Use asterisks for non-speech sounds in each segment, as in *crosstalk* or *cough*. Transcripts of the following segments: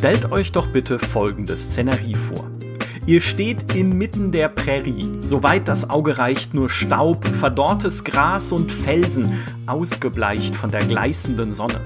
Stellt euch doch bitte folgende Szenerie vor. Ihr steht inmitten der Prärie, soweit das Auge reicht nur Staub, verdorrtes Gras und Felsen, ausgebleicht von der gleißenden Sonne.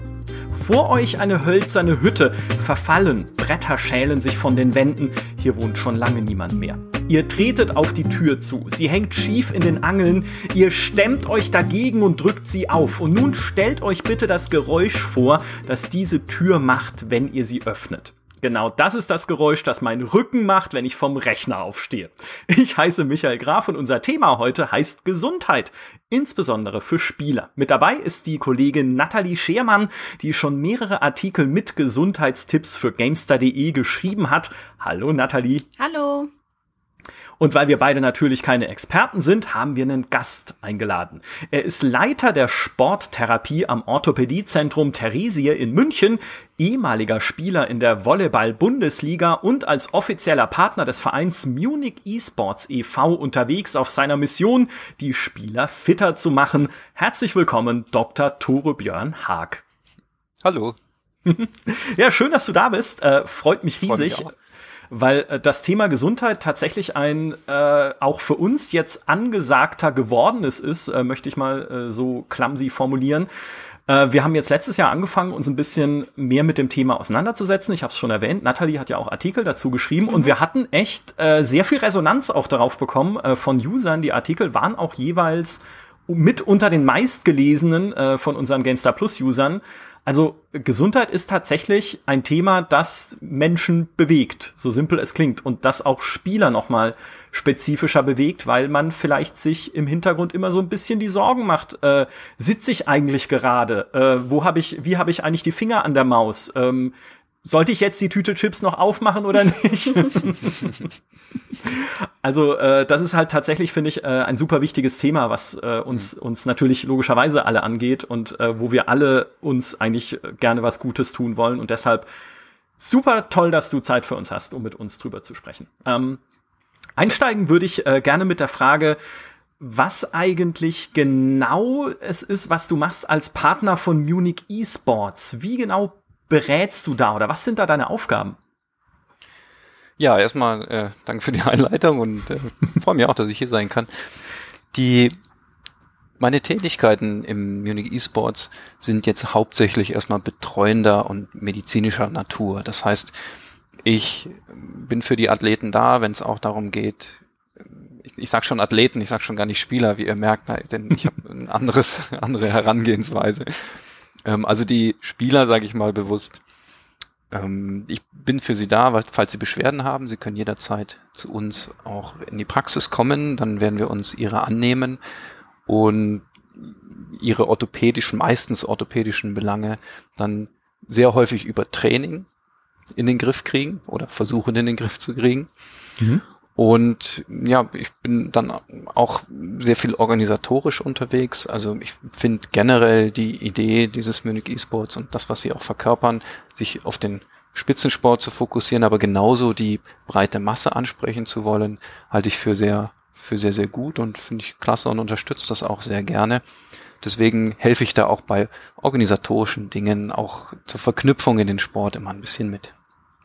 Vor euch eine hölzerne Hütte, verfallen, Bretter schälen sich von den Wänden, hier wohnt schon lange niemand mehr. Ihr tretet auf die Tür zu, sie hängt schief in den Angeln, ihr stemmt euch dagegen und drückt sie auf. Und nun stellt euch bitte das Geräusch vor, das diese Tür macht, wenn ihr sie öffnet. Genau das ist das Geräusch, das mein Rücken macht, wenn ich vom Rechner aufstehe. Ich heiße Michael Graf und unser Thema heute heißt Gesundheit, insbesondere für Spieler. Mit dabei ist die Kollegin Nathalie Schermann, die schon mehrere Artikel mit Gesundheitstipps für Gamestar.de geschrieben hat. Hallo Nathalie. Hallo. Und weil wir beide natürlich keine Experten sind, haben wir einen Gast eingeladen. Er ist Leiter der Sporttherapie am Orthopädiezentrum Theresie in München, ehemaliger Spieler in der Volleyball-Bundesliga und als offizieller Partner des Vereins Munich Esports e.V. unterwegs auf seiner Mission, die Spieler fitter zu machen. Herzlich willkommen, Dr. Tore Björn Haag. Hallo. *laughs* ja, schön, dass du da bist. Äh, freut mich riesig. Freut mich weil äh, das Thema Gesundheit tatsächlich ein äh, auch für uns jetzt angesagter gewordenes ist, äh, möchte ich mal äh, so clumsy formulieren. Äh, wir haben jetzt letztes Jahr angefangen, uns ein bisschen mehr mit dem Thema auseinanderzusetzen. Ich habe es schon erwähnt. Nathalie hat ja auch Artikel dazu geschrieben mhm. und wir hatten echt äh, sehr viel Resonanz auch darauf bekommen äh, von Usern. Die Artikel waren auch jeweils mit unter den meistgelesenen äh, von unseren GameStar Plus Usern. Also Gesundheit ist tatsächlich ein Thema, das Menschen bewegt, so simpel es klingt, und das auch Spieler nochmal spezifischer bewegt, weil man vielleicht sich im Hintergrund immer so ein bisschen die Sorgen macht. Äh, sitze ich eigentlich gerade? Äh, wo habe ich, wie habe ich eigentlich die Finger an der Maus? Ähm, sollte ich jetzt die Tüte Chips noch aufmachen oder nicht? *laughs* also äh, das ist halt tatsächlich, finde ich, äh, ein super wichtiges Thema, was äh, uns, uns natürlich logischerweise alle angeht und äh, wo wir alle uns eigentlich gerne was Gutes tun wollen. Und deshalb super toll, dass du Zeit für uns hast, um mit uns drüber zu sprechen. Ähm, einsteigen würde ich äh, gerne mit der Frage, was eigentlich genau es ist, was du machst als Partner von Munich Esports. Wie genau berätst du da oder was sind da deine Aufgaben? Ja, erstmal äh, danke für die Einleitung und äh, freue mich auch, dass ich hier sein kann. Die meine Tätigkeiten im Munich Esports sind jetzt hauptsächlich erstmal betreuender und medizinischer Natur. Das heißt, ich bin für die Athleten da, wenn es auch darum geht, ich, ich sage schon Athleten, ich sage schon gar nicht Spieler, wie ihr merkt, denn ich habe *laughs* ein anderes, andere Herangehensweise. Ähm, also die Spieler, sage ich mal bewusst, ähm, ich bin für Sie da, falls Sie Beschwerden haben. Sie können jederzeit zu uns auch in die Praxis kommen. Dann werden wir uns Ihre annehmen und Ihre orthopädischen, meistens orthopädischen Belange dann sehr häufig über Training in den Griff kriegen oder versuchen in den Griff zu kriegen. Mhm. Und ja, ich bin dann auch sehr viel organisatorisch unterwegs. Also ich finde generell die Idee dieses Munich Esports und das, was sie auch verkörpern, sich auf den Spitzensport zu fokussieren, aber genauso die breite Masse ansprechen zu wollen, halte ich für sehr, für sehr, sehr gut und finde ich klasse und unterstütze das auch sehr gerne. Deswegen helfe ich da auch bei organisatorischen Dingen, auch zur Verknüpfung in den Sport immer ein bisschen mit.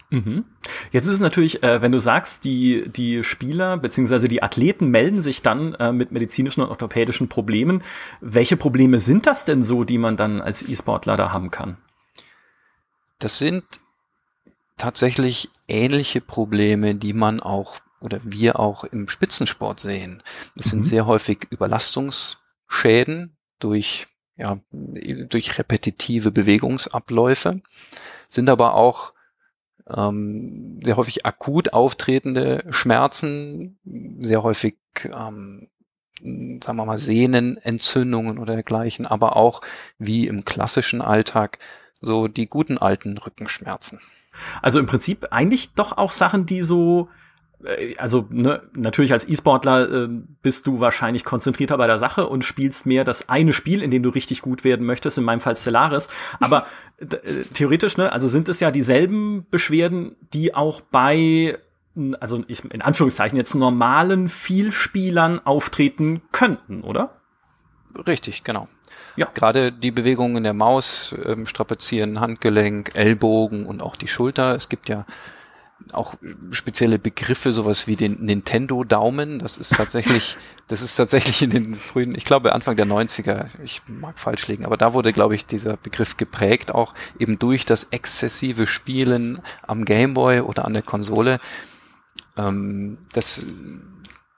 Mhm. Jetzt ist es natürlich, äh, wenn du sagst, die, die Spieler beziehungsweise die Athleten melden sich dann äh, mit medizinischen und orthopädischen Problemen. Welche Probleme sind das denn so, die man dann als E-Sportler da haben kann? Das sind tatsächlich ähnliche Probleme, die man auch oder wir auch im Spitzensport sehen. Es mhm. sind sehr häufig Überlastungsschäden durch ja, durch repetitive Bewegungsabläufe, sind aber auch ähm, sehr häufig akut auftretende Schmerzen, sehr häufig, ähm, sagen wir mal, Sehnenentzündungen oder dergleichen, aber auch wie im klassischen Alltag so die guten alten Rückenschmerzen. Also im Prinzip eigentlich doch auch Sachen, die so also ne, natürlich als E-Sportler äh, bist du wahrscheinlich konzentrierter bei der Sache und spielst mehr das eine Spiel, in dem du richtig gut werden möchtest, in meinem Fall Stellaris. Aber äh, theoretisch, ne, also sind es ja dieselben Beschwerden, die auch bei also ich, in Anführungszeichen jetzt normalen Vielspielern auftreten könnten, oder? Richtig, genau. Ja. Gerade die Bewegungen der Maus ähm, strapazieren Handgelenk, Ellbogen und auch die Schulter. Es gibt ja auch spezielle Begriffe, sowas wie den Nintendo-Daumen. Das ist tatsächlich, *laughs* das ist tatsächlich in den frühen, ich glaube Anfang der 90er, ich mag falsch liegen, aber da wurde, glaube ich, dieser Begriff geprägt, auch eben durch das exzessive Spielen am Gameboy oder an der Konsole. Ähm, das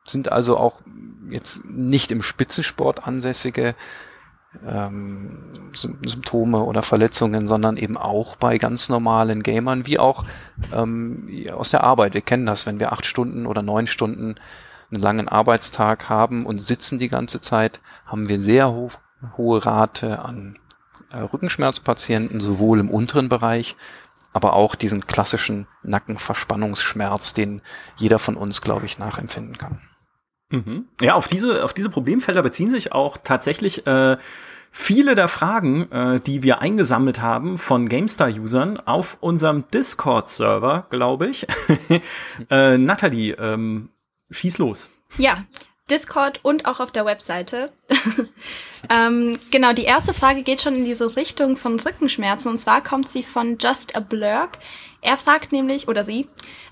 sind also auch jetzt nicht im Spitzensport ansässige ähm, Symptome oder Verletzungen, sondern eben auch bei ganz normalen Gamern, wie auch ähm, aus der Arbeit. Wir kennen das, wenn wir acht Stunden oder neun Stunden einen langen Arbeitstag haben und sitzen die ganze Zeit, haben wir sehr ho hohe Rate an äh, Rückenschmerzpatienten, sowohl im unteren Bereich, aber auch diesen klassischen Nackenverspannungsschmerz, den jeder von uns, glaube ich, nachempfinden kann. Mhm. Ja, auf diese, auf diese Problemfelder beziehen sich auch tatsächlich äh, viele der Fragen, äh, die wir eingesammelt haben von GameStar-Usern auf unserem Discord-Server, glaube ich. *laughs* äh, Nathalie, ähm, schieß los. Ja, Discord und auch auf der Webseite. *laughs* ähm, genau, die erste Frage geht schon in diese Richtung von Rückenschmerzen und zwar kommt sie von Just a Blurk. Er fragt nämlich, oder sie,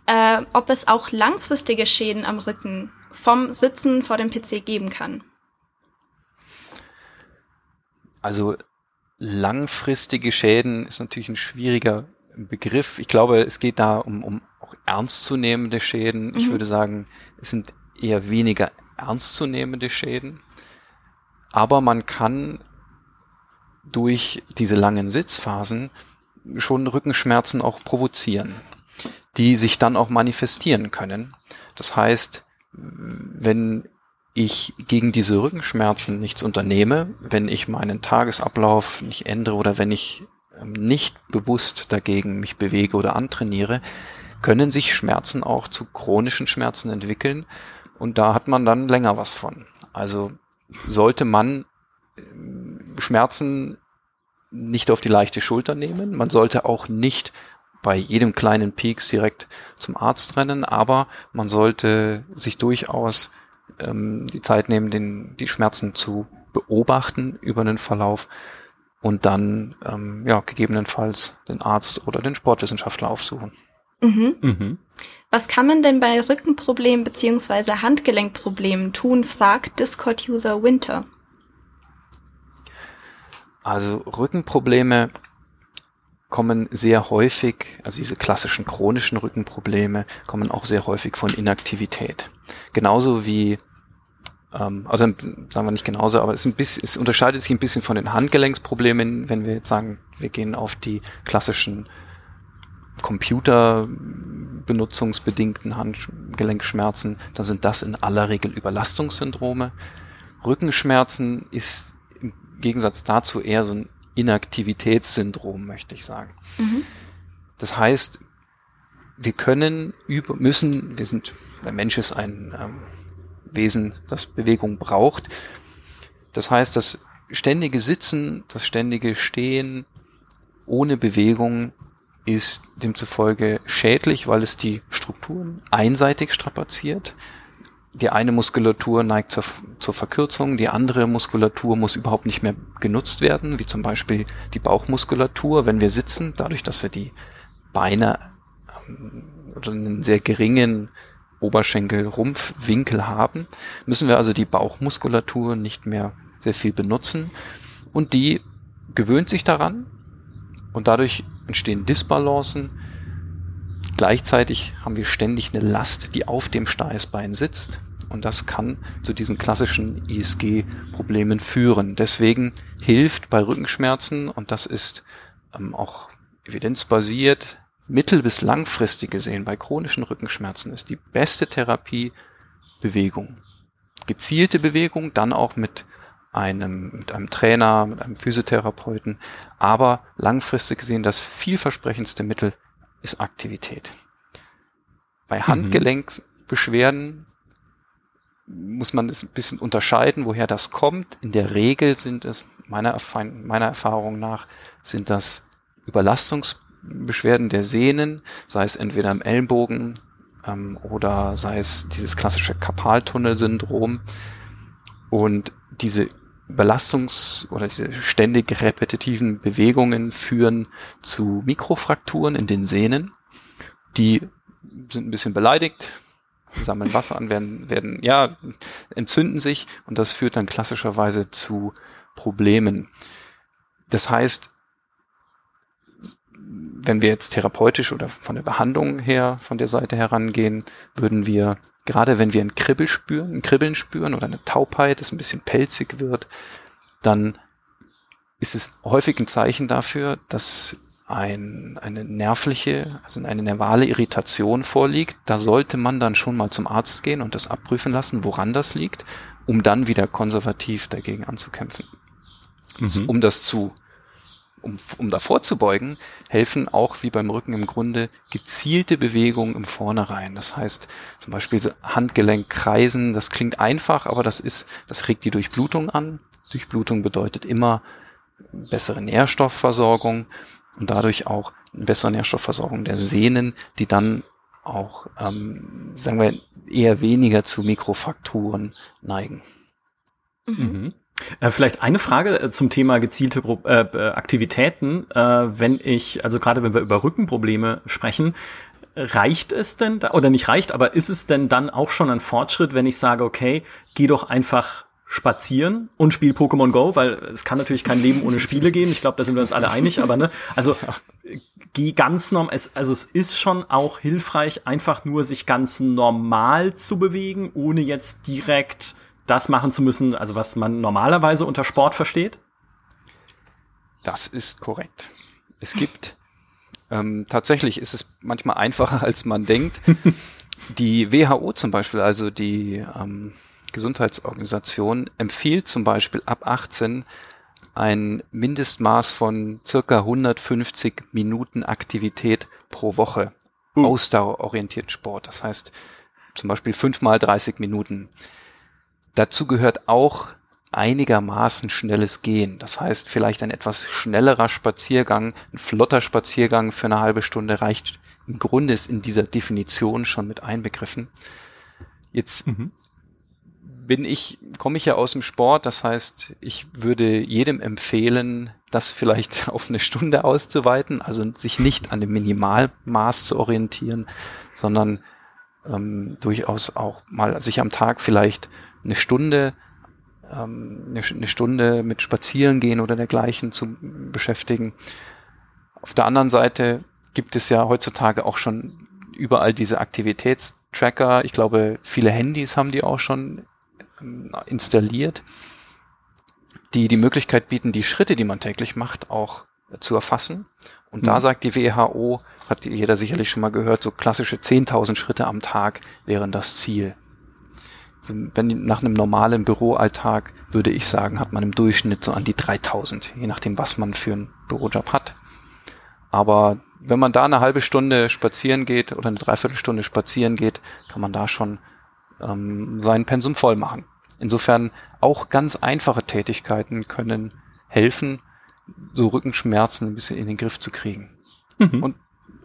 äh, ob es auch langfristige Schäden am Rücken vom Sitzen vor dem PC geben kann. Also langfristige Schäden ist natürlich ein schwieriger Begriff. Ich glaube, es geht da um, um auch ernstzunehmende Schäden. Mhm. Ich würde sagen, es sind eher weniger ernstzunehmende Schäden. Aber man kann durch diese langen Sitzphasen schon Rückenschmerzen auch provozieren, die sich dann auch manifestieren können. Das heißt, wenn ich gegen diese Rückenschmerzen nichts unternehme, wenn ich meinen Tagesablauf nicht ändere oder wenn ich ähm, nicht bewusst dagegen mich bewege oder antrainiere, können sich Schmerzen auch zu chronischen Schmerzen entwickeln und da hat man dann länger was von. Also sollte man ähm, Schmerzen nicht auf die leichte Schulter nehmen. Man sollte auch nicht bei jedem kleinen Peaks direkt zum Arzt rennen, aber man sollte sich durchaus ähm, die Zeit nehmen, den, die Schmerzen zu beobachten über den Verlauf und dann ähm, ja gegebenenfalls den Arzt oder den Sportwissenschaftler aufsuchen. Mhm. Mhm. Was kann man denn bei Rückenproblemen beziehungsweise Handgelenkproblemen tun, fragt Discord-User Winter. Also Rückenprobleme kommen sehr häufig, also diese klassischen chronischen Rückenprobleme kommen auch sehr häufig von Inaktivität. Genauso wie, ähm, also sagen wir nicht genauso, aber es, ein bisschen, es unterscheidet sich ein bisschen von den Handgelenksproblemen, wenn wir jetzt sagen, wir gehen auf die klassischen Computerbenutzungsbedingten Handgelenkschmerzen, dann sind das in aller Regel Überlastungssyndrome. Rückenschmerzen ist im Gegensatz dazu eher so ein Inaktivitätssyndrom, möchte ich sagen. Mhm. Das heißt, wir können über, müssen, wir sind, der Mensch ist ein ähm, Wesen, das Bewegung braucht. Das heißt, das ständige Sitzen, das ständige Stehen ohne Bewegung ist demzufolge schädlich, weil es die Strukturen einseitig strapaziert die eine Muskulatur neigt zur, zur Verkürzung, die andere Muskulatur muss überhaupt nicht mehr genutzt werden, wie zum Beispiel die Bauchmuskulatur, wenn wir sitzen, dadurch, dass wir die Beine ähm, oder einen sehr geringen Oberschenkel-Rumpfwinkel haben, müssen wir also die Bauchmuskulatur nicht mehr sehr viel benutzen. Und die gewöhnt sich daran. Und dadurch entstehen Disbalancen, Gleichzeitig haben wir ständig eine Last, die auf dem Steißbein sitzt. Und das kann zu diesen klassischen ISG-Problemen führen. Deswegen hilft bei Rückenschmerzen, und das ist ähm, auch evidenzbasiert, mittel- bis langfristig gesehen bei chronischen Rückenschmerzen ist die beste Therapie Bewegung. Gezielte Bewegung, dann auch mit einem, mit einem Trainer, mit einem Physiotherapeuten. Aber langfristig gesehen das vielversprechendste Mittel ist Aktivität. Bei. Handgelenksbeschwerden muss man es ein bisschen unterscheiden, woher das kommt. In der Regel sind es, meiner, meiner Erfahrung nach, sind das Überlastungsbeschwerden der Sehnen, sei es entweder im Ellenbogen ähm, oder sei es dieses klassische Karpaltunnelsyndrom. Und diese Belastungs- oder diese ständig repetitiven Bewegungen führen zu Mikrofrakturen in den Sehnen. Die sind ein bisschen beleidigt, sammeln Wasser an, werden, werden, ja, entzünden sich und das führt dann klassischerweise zu Problemen. Das heißt, wenn wir jetzt therapeutisch oder von der Behandlung her von der Seite herangehen, würden wir, gerade wenn wir ein Kribbel spüren, ein Kribbeln spüren oder eine Taubheit, das ein bisschen pelzig wird, dann ist es häufig ein Zeichen dafür, dass ein, eine nervliche, also eine nervale Irritation vorliegt. Da sollte man dann schon mal zum Arzt gehen und das abprüfen lassen, woran das liegt, um dann wieder konservativ dagegen anzukämpfen. Mhm. Um das zu um, um davor zu beugen, helfen auch wie beim Rücken im Grunde gezielte Bewegungen im Vornherein. Das heißt zum Beispiel Handgelenk kreisen, das klingt einfach, aber das ist, das regt die Durchblutung an. Durchblutung bedeutet immer bessere Nährstoffversorgung und dadurch auch eine bessere Nährstoffversorgung der Sehnen, die dann auch, ähm, sagen wir, eher weniger zu Mikrofakturen neigen. Mhm. Äh, vielleicht eine Frage äh, zum Thema gezielte äh, Aktivitäten. Wenn ich, also gerade wenn wir über Rückenprobleme sprechen, reicht es denn da, oder nicht reicht, aber ist es denn dann auch schon ein Fortschritt, wenn ich sage, okay, geh doch einfach spazieren und spiel Pokémon Go, weil es kann natürlich kein Leben ohne Spiele geben. Ich glaube, da sind wir uns alle einig, aber ne, also geh ganz normal, es, also es ist schon auch hilfreich, einfach nur sich ganz normal zu bewegen, ohne jetzt direkt das machen zu müssen, also was man normalerweise unter Sport versteht? Das ist korrekt. Es gibt ähm, tatsächlich ist es manchmal einfacher, *laughs* als man denkt. Die WHO zum Beispiel, also die ähm, Gesundheitsorganisation, empfiehlt zum Beispiel ab 18 ein Mindestmaß von circa 150 Minuten Aktivität pro Woche. Uh. Ausdauerorientierten Sport. Das heißt zum Beispiel fünfmal 30 Minuten. Dazu gehört auch einigermaßen schnelles Gehen. Das heißt, vielleicht ein etwas schnellerer Spaziergang, ein flotter Spaziergang für eine halbe Stunde reicht im Grunde ist in dieser Definition schon mit einbegriffen. Jetzt mhm. bin ich, komme ich ja aus dem Sport, das heißt, ich würde jedem empfehlen, das vielleicht *laughs* auf eine Stunde auszuweiten, also sich nicht an dem Minimalmaß zu orientieren, sondern ähm, durchaus auch mal sich am Tag vielleicht eine Stunde, ähm, eine, eine Stunde mit Spazieren gehen oder dergleichen zu beschäftigen. Auf der anderen Seite gibt es ja heutzutage auch schon überall diese Aktivitätstracker. Ich glaube, viele Handys haben die auch schon ähm, installiert, die die Möglichkeit bieten, die Schritte, die man täglich macht, auch zu erfassen. Und mhm. da sagt die WHO, hat jeder sicherlich schon mal gehört, so klassische 10.000 Schritte am Tag wären das Ziel. Also wenn nach einem normalen Büroalltag würde ich sagen, hat man im Durchschnitt so an die 3000, je nachdem, was man für einen Bürojob hat. Aber wenn man da eine halbe Stunde spazieren geht oder eine Dreiviertelstunde spazieren geht, kann man da schon ähm, sein Pensum voll machen. Insofern auch ganz einfache Tätigkeiten können helfen, so Rückenschmerzen ein bisschen in den Griff zu kriegen. Mhm. Und,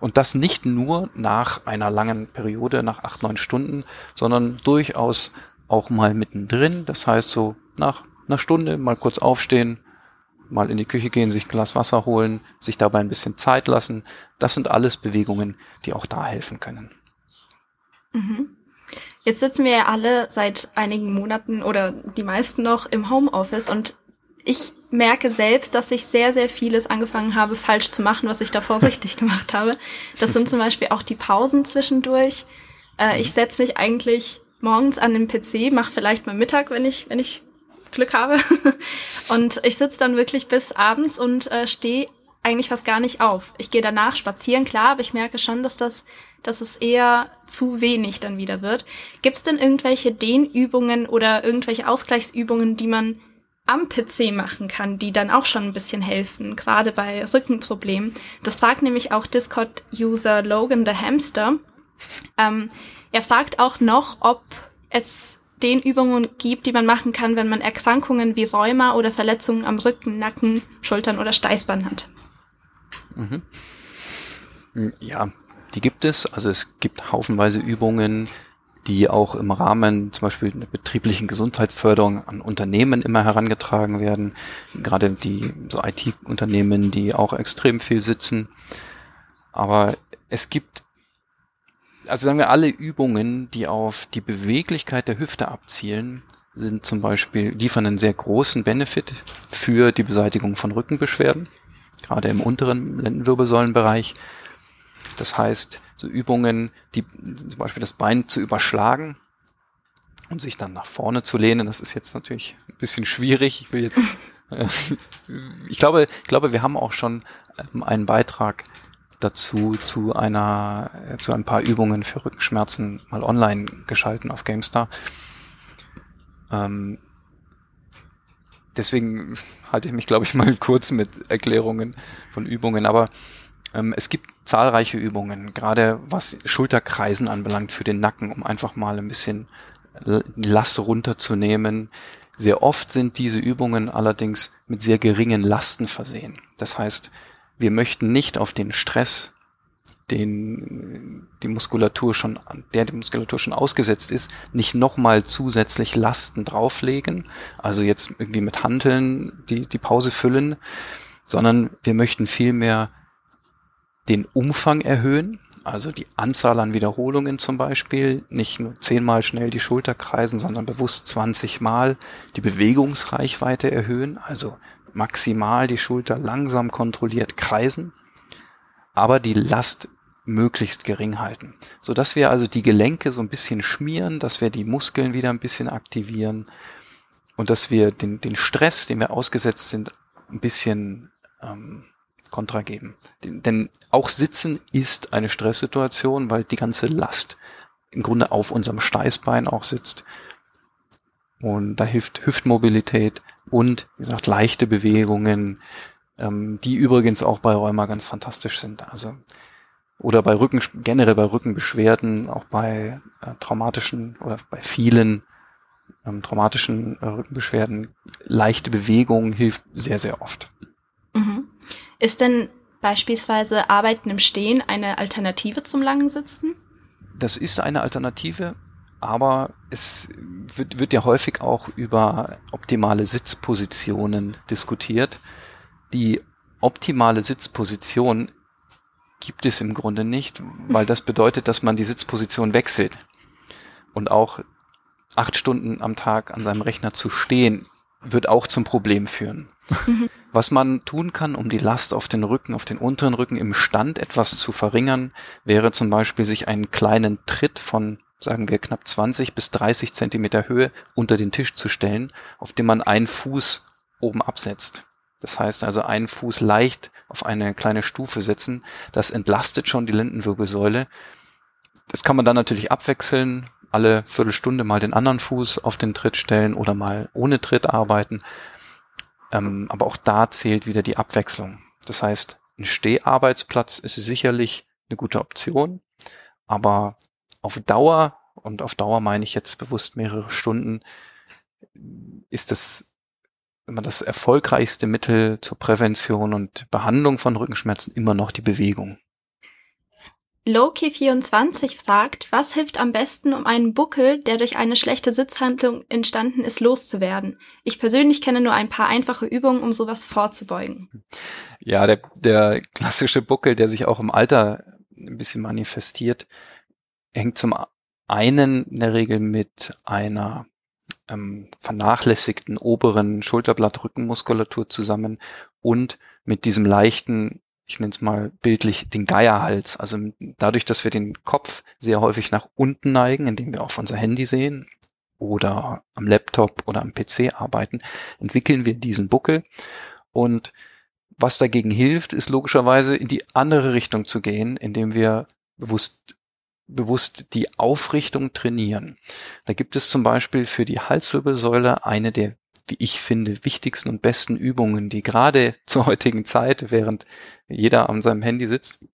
und das nicht nur nach einer langen Periode, nach acht, neun Stunden, sondern durchaus auch mal mittendrin. Das heißt so nach einer Stunde mal kurz aufstehen, mal in die Küche gehen, sich ein Glas Wasser holen, sich dabei ein bisschen Zeit lassen. Das sind alles Bewegungen, die auch da helfen können. Mhm. Jetzt sitzen wir ja alle seit einigen Monaten oder die meisten noch im Homeoffice und ich merke selbst, dass ich sehr, sehr vieles angefangen habe, falsch zu machen, was ich davor *laughs* richtig gemacht habe. Das sind zum Beispiel auch die Pausen zwischendurch. Äh, ich setze mich eigentlich morgens an den PC, mache vielleicht mal Mittag, wenn ich, wenn ich Glück habe. *laughs* und ich sitze dann wirklich bis abends und äh, stehe eigentlich fast gar nicht auf. Ich gehe danach spazieren, klar, aber ich merke schon, dass das, dass es eher zu wenig dann wieder wird. Gibt es denn irgendwelche Dehnübungen oder irgendwelche Ausgleichsübungen, die man am PC machen kann, die dann auch schon ein bisschen helfen, gerade bei Rückenproblemen. Das fragt nämlich auch Discord-User Logan the Hamster. Ähm, er fragt auch noch, ob es den Übungen gibt, die man machen kann, wenn man Erkrankungen wie Rheuma oder Verletzungen am Rücken, Nacken, Schultern oder Steißbein hat. Mhm. Ja, die gibt es. Also es gibt haufenweise Übungen, die auch im Rahmen zum Beispiel der betrieblichen Gesundheitsförderung an Unternehmen immer herangetragen werden. Gerade die so IT-Unternehmen, die auch extrem viel sitzen. Aber es gibt, also sagen wir, alle Übungen, die auf die Beweglichkeit der Hüfte abzielen, sind zum Beispiel, liefern einen sehr großen Benefit für die Beseitigung von Rückenbeschwerden, gerade im unteren Lendenwirbelsäulenbereich. Das heißt, Übungen, die zum Beispiel das Bein zu überschlagen und sich dann nach vorne zu lehnen, das ist jetzt natürlich ein bisschen schwierig. Ich will jetzt, äh, *laughs* ich glaube, ich glaube, wir haben auch schon ähm, einen Beitrag dazu zu einer, äh, zu ein paar Übungen für Rückenschmerzen mal online geschalten auf GameStar. Ähm, deswegen halte ich mich, glaube ich, mal kurz mit Erklärungen von Übungen. Aber ähm, es gibt zahlreiche Übungen, gerade was Schulterkreisen anbelangt für den Nacken, um einfach mal ein bisschen Last runterzunehmen. Sehr oft sind diese Übungen allerdings mit sehr geringen Lasten versehen. Das heißt, wir möchten nicht auf den Stress, den die Muskulatur schon, der die Muskulatur schon ausgesetzt ist, nicht nochmal zusätzlich Lasten drauflegen. Also jetzt irgendwie mit Hanteln die, die Pause füllen, sondern wir möchten vielmehr den Umfang erhöhen, also die Anzahl an Wiederholungen zum Beispiel, nicht nur zehnmal schnell die Schulter kreisen, sondern bewusst 20 Mal die Bewegungsreichweite erhöhen, also maximal die Schulter langsam kontrolliert kreisen, aber die Last möglichst gering halten, so dass wir also die Gelenke so ein bisschen schmieren, dass wir die Muskeln wieder ein bisschen aktivieren und dass wir den, den Stress, dem wir ausgesetzt sind, ein bisschen ähm, Kontra geben. Denn auch Sitzen ist eine Stresssituation, weil die ganze Last im Grunde auf unserem Steißbein auch sitzt. Und da hilft Hüftmobilität und, wie gesagt, leichte Bewegungen, ähm, die übrigens auch bei Rheuma ganz fantastisch sind. Also oder bei Rücken, generell bei Rückenbeschwerden, auch bei äh, traumatischen oder bei vielen ähm, traumatischen äh, Rückenbeschwerden, leichte Bewegung hilft sehr, sehr oft. Mhm. Ist denn beispielsweise Arbeiten im Stehen eine Alternative zum langen Sitzen? Das ist eine Alternative, aber es wird, wird ja häufig auch über optimale Sitzpositionen diskutiert. Die optimale Sitzposition gibt es im Grunde nicht, weil das bedeutet, dass man die Sitzposition wechselt. Und auch acht Stunden am Tag an seinem Rechner zu stehen, wird auch zum Problem führen. *laughs* Was man tun kann, um die Last auf den Rücken, auf den unteren Rücken im Stand etwas zu verringern, wäre zum Beispiel sich einen kleinen Tritt von, sagen wir, knapp 20 bis 30 Zentimeter Höhe unter den Tisch zu stellen, auf dem man einen Fuß oben absetzt. Das heißt also einen Fuß leicht auf eine kleine Stufe setzen. Das entlastet schon die Lendenwirbelsäule. Das kann man dann natürlich abwechseln alle Viertelstunde mal den anderen Fuß auf den Tritt stellen oder mal ohne Tritt arbeiten. Ähm, aber auch da zählt wieder die Abwechslung. Das heißt, ein Steharbeitsplatz ist sicherlich eine gute Option, aber auf Dauer, und auf Dauer meine ich jetzt bewusst mehrere Stunden, ist das man das erfolgreichste Mittel zur Prävention und Behandlung von Rückenschmerzen immer noch die Bewegung. Loki24 fragt, was hilft am besten, um einen Buckel, der durch eine schlechte Sitzhandlung entstanden ist, loszuwerden? Ich persönlich kenne nur ein paar einfache Übungen, um sowas vorzubeugen. Ja, der, der klassische Buckel, der sich auch im Alter ein bisschen manifestiert, hängt zum einen in der Regel mit einer ähm, vernachlässigten oberen Schulterblattrückenmuskulatur zusammen und mit diesem leichten ich nenne es mal bildlich, den Geierhals. Also dadurch, dass wir den Kopf sehr häufig nach unten neigen, indem wir auf unser Handy sehen oder am Laptop oder am PC arbeiten, entwickeln wir diesen Buckel. Und was dagegen hilft, ist logischerweise in die andere Richtung zu gehen, indem wir bewusst bewusst die Aufrichtung trainieren. Da gibt es zum Beispiel für die Halswirbelsäule eine der wie ich finde, wichtigsten und besten Übungen, die gerade *laughs* zur heutigen Zeit, während jeder an seinem Handy sitzt,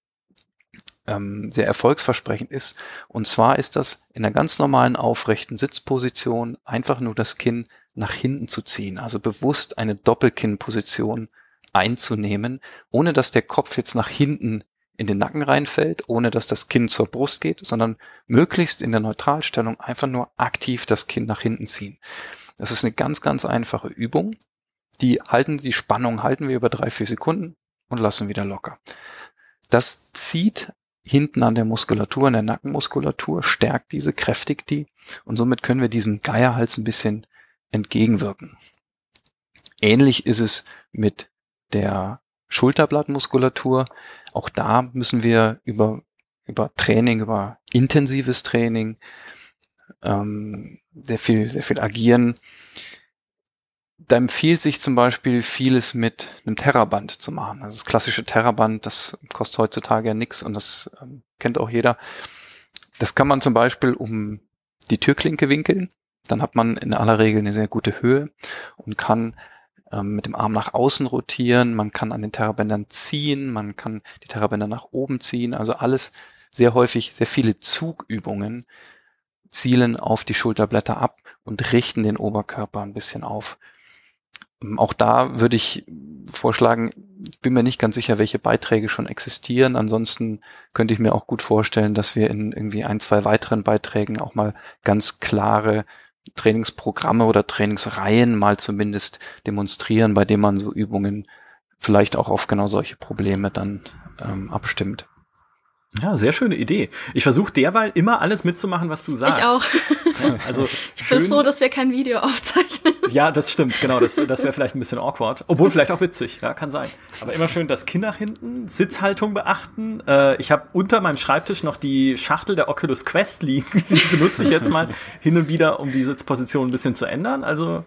ähm, sehr erfolgsversprechend ist. Und zwar ist das in einer ganz normalen aufrechten Sitzposition einfach nur das Kinn nach hinten zu ziehen, also bewusst eine Doppelkinnposition einzunehmen, ohne dass der Kopf jetzt nach hinten in den Nacken reinfällt, ohne dass das Kinn zur Brust geht, sondern möglichst in der Neutralstellung einfach nur aktiv das Kinn nach hinten ziehen. Das ist eine ganz, ganz einfache Übung. Die halten, die Spannung halten wir über drei, vier Sekunden und lassen wieder locker. Das zieht hinten an der Muskulatur, an der Nackenmuskulatur, stärkt diese, kräftigt die und somit können wir diesem Geierhals ein bisschen entgegenwirken. Ähnlich ist es mit der Schulterblattmuskulatur. Auch da müssen wir über, über Training, über intensives Training ähm, sehr viel, sehr viel agieren. Da empfiehlt sich zum Beispiel vieles mit einem Terraband zu machen. Also das klassische Terraband, das kostet heutzutage ja nichts und das ähm, kennt auch jeder. Das kann man zum Beispiel um die Türklinke winkeln. Dann hat man in aller Regel eine sehr gute Höhe und kann ähm, mit dem Arm nach außen rotieren. Man kann an den Terrabändern ziehen. Man kann die Terrabänder nach oben ziehen. Also alles sehr häufig, sehr viele Zugübungen zielen auf die Schulterblätter ab und richten den Oberkörper ein bisschen auf. Ähm, auch da würde ich vorschlagen, bin mir nicht ganz sicher, welche Beiträge schon existieren. Ansonsten könnte ich mir auch gut vorstellen, dass wir in irgendwie ein, zwei weiteren Beiträgen auch mal ganz klare Trainingsprogramme oder Trainingsreihen mal zumindest demonstrieren, bei denen man so Übungen vielleicht auch auf genau solche Probleme dann ähm, abstimmt. Ja, sehr schöne Idee. Ich versuche derweil immer alles mitzumachen, was du sagst. Ich auch. also *laughs* ich bin froh, dass wir kein Video aufzeichnen. Ja, das stimmt, genau. Das, das wäre vielleicht ein bisschen awkward. Obwohl vielleicht auch witzig, ja, kann sein. Aber immer schön das Kinn nach hinten, Sitzhaltung beachten. Äh, ich habe unter meinem Schreibtisch noch die Schachtel der Oculus Quest liegen. *laughs* Die benutze ich jetzt mal hin und wieder, um die Sitzposition ein bisschen zu ändern. Also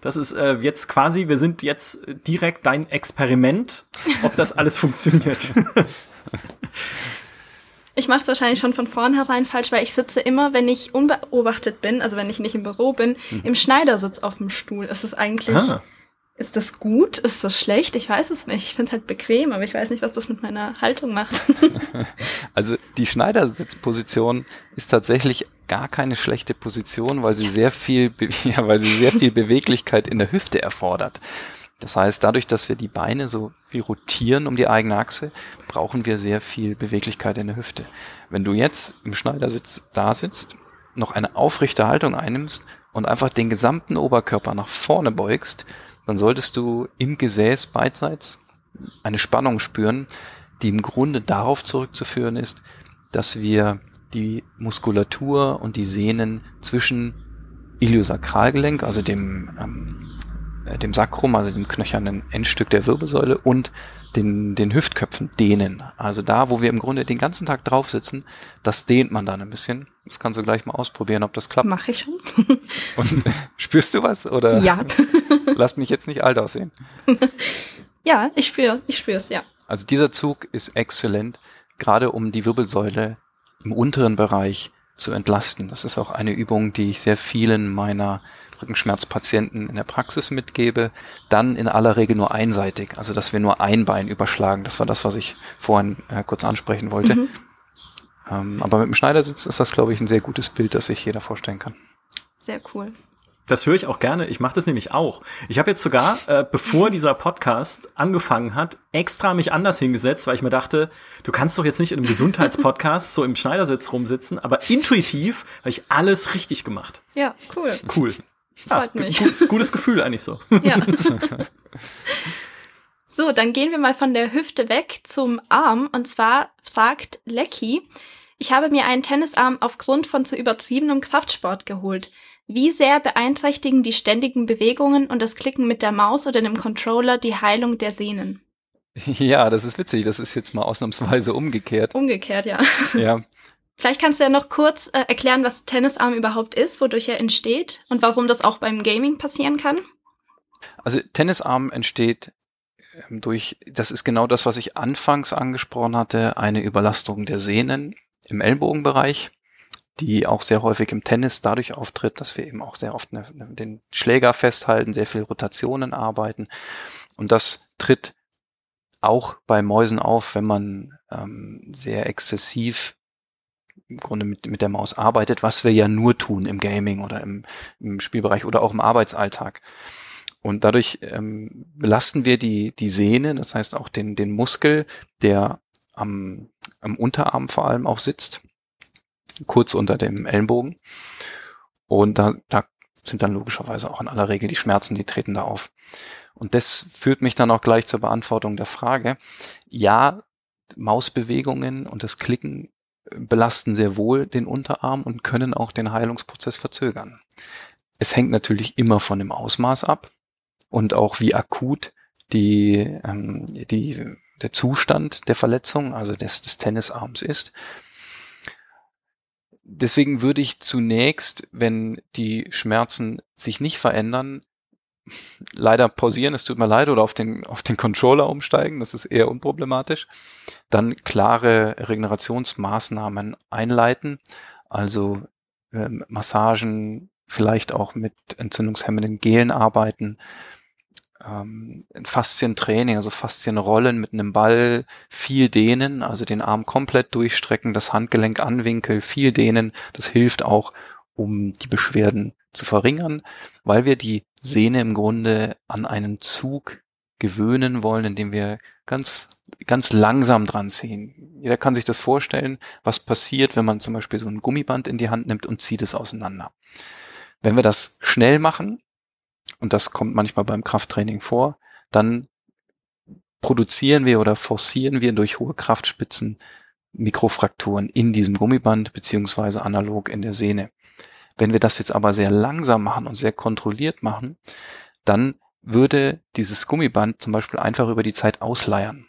das ist äh, jetzt quasi, wir sind jetzt direkt dein Experiment, ob das alles funktioniert. *laughs* Ich mache es wahrscheinlich schon von vornherein falsch, weil ich sitze immer, wenn ich unbeobachtet bin, also wenn ich nicht im Büro bin, mhm. im Schneidersitz auf dem Stuhl. Ist es eigentlich, ah. ist das gut? Ist das schlecht? Ich weiß es nicht. Ich finde es halt bequem, aber ich weiß nicht, was das mit meiner Haltung macht. *laughs* *laughs* also die Schneidersitzposition ist tatsächlich gar keine schlechte Position, weil sie yes. sehr viel, *laughs* ja, weil sie sehr viel Beweglichkeit in der Hüfte erfordert. Das heißt, dadurch, dass wir die Beine so viel rotieren um die eigene Achse, brauchen wir sehr viel Beweglichkeit in der Hüfte. Wenn du jetzt im Schneidersitz da sitzt, noch eine aufrechte Haltung einnimmst und einfach den gesamten Oberkörper nach vorne beugst, dann solltest du im Gesäß beidseits eine Spannung spüren, die im Grunde darauf zurückzuführen ist, dass wir die Muskulatur und die Sehnen zwischen Iliosakralgelenk, also dem ähm, äh, dem Sakrum, also dem knöchernen Endstück der Wirbelsäule und den, den Hüftköpfen dehnen. Also da, wo wir im Grunde den ganzen Tag drauf sitzen, das dehnt man dann ein bisschen. Das kannst du gleich mal ausprobieren, ob das klappt. Mach ich schon. *laughs* Und spürst du was? Oder? Ja. *laughs* Lass mich jetzt nicht alt aussehen. *laughs* Ja, ich spüre, ich spür's, ja. Also dieser Zug ist exzellent, gerade um die Wirbelsäule im unteren Bereich zu entlasten. Das ist auch eine Übung, die ich sehr vielen meiner Rückenschmerzpatienten in der Praxis mitgebe, dann in aller Regel nur einseitig, also dass wir nur ein Bein überschlagen. Das war das, was ich vorhin äh, kurz ansprechen wollte. Mhm. Ähm, aber mit dem Schneidersitz ist das, glaube ich, ein sehr gutes Bild, das sich jeder vorstellen kann. Sehr cool. Das höre ich auch gerne. Ich mache das nämlich auch. Ich habe jetzt sogar, äh, bevor dieser Podcast angefangen hat, extra mich anders hingesetzt, weil ich mir dachte, du kannst doch jetzt nicht in einem Gesundheitspodcast *laughs* so im Schneidersitz rumsitzen, aber intuitiv habe ich alles richtig gemacht. Ja, cool. Cool. Freut ja, mich. Gutes, gutes Gefühl eigentlich so. *laughs* Ja. *laughs* so, dann gehen wir mal von der Hüfte weg zum Arm. Und zwar fragt Lecky, ich habe mir einen Tennisarm aufgrund von zu übertriebenem Kraftsport geholt. Wie sehr beeinträchtigen die ständigen Bewegungen und das Klicken mit der Maus oder dem Controller die Heilung der Sehnen? *laughs* Ja, das ist witzig. Das ist jetzt mal ausnahmsweise umgekehrt. Umgekehrt, ja. Ja. Vielleicht kannst du ja noch kurz äh, erklären, was Tennisarm überhaupt ist, wodurch er entsteht und warum das auch beim Gaming passieren kann. Also Tennisarm entsteht ähm, durch, das ist genau das, was ich anfangs angesprochen hatte, eine Überlastung der Sehnen im Ellbogenbereich, die auch sehr häufig im Tennis dadurch auftritt, dass wir eben auch sehr oft ne, ne, den Schläger festhalten, sehr viel Rotationen arbeiten. Und das tritt auch bei Mäusen auf, wenn man ähm, sehr exzessiv im Grunde mit, mit der Maus arbeitet, was wir ja nur tun im Gaming oder im, im Spielbereich oder auch im Arbeitsalltag. Und dadurch ähm, belasten wir die, die Sehne, das heißt auch den, den Muskel, der am, am Unterarm vor allem auch sitzt, kurz unter dem Ellenbogen. Und da, da sind dann logischerweise auch in aller Regel die Schmerzen, die treten da auf. Und das führt mich dann auch gleich zur Beantwortung der Frage. Ja, Mausbewegungen und das Klicken belasten sehr wohl den Unterarm und können auch den Heilungsprozess verzögern. Es hängt natürlich immer von dem Ausmaß ab und auch wie akut die, ähm, die, der Zustand der Verletzung, also des, des Tennisarms ist. Deswegen würde ich zunächst, wenn die Schmerzen sich nicht verändern, leider pausieren, es tut mir leid, oder auf den, auf den Controller umsteigen, das ist eher unproblematisch. Dann klare Regenerationsmaßnahmen einleiten, also äh, Massagen, vielleicht auch mit entzündungshemmenden Gelen arbeiten, ähm, Faszientraining, also Faszienrollen mit einem Ball, viel dehnen, also den Arm komplett durchstrecken, das Handgelenk anwinkeln, viel dehnen, das hilft auch, um die Beschwerden zu verringern, weil wir die Sehne im Grunde an einen Zug gewöhnen wollen, indem wir ganz, ganz langsam dran ziehen. Jeder kann sich das vorstellen, was passiert, wenn man zum Beispiel so ein Gummiband in die Hand nimmt und zieht es auseinander. Wenn wir das schnell machen, und das kommt manchmal beim Krafttraining vor, dann produzieren wir oder forcieren wir durch hohe Kraftspitzen Mikrofrakturen in diesem Gummiband beziehungsweise analog in der Sehne. Wenn wir das jetzt aber sehr langsam machen und sehr kontrolliert machen, dann würde dieses Gummiband zum Beispiel einfach über die Zeit ausleiern.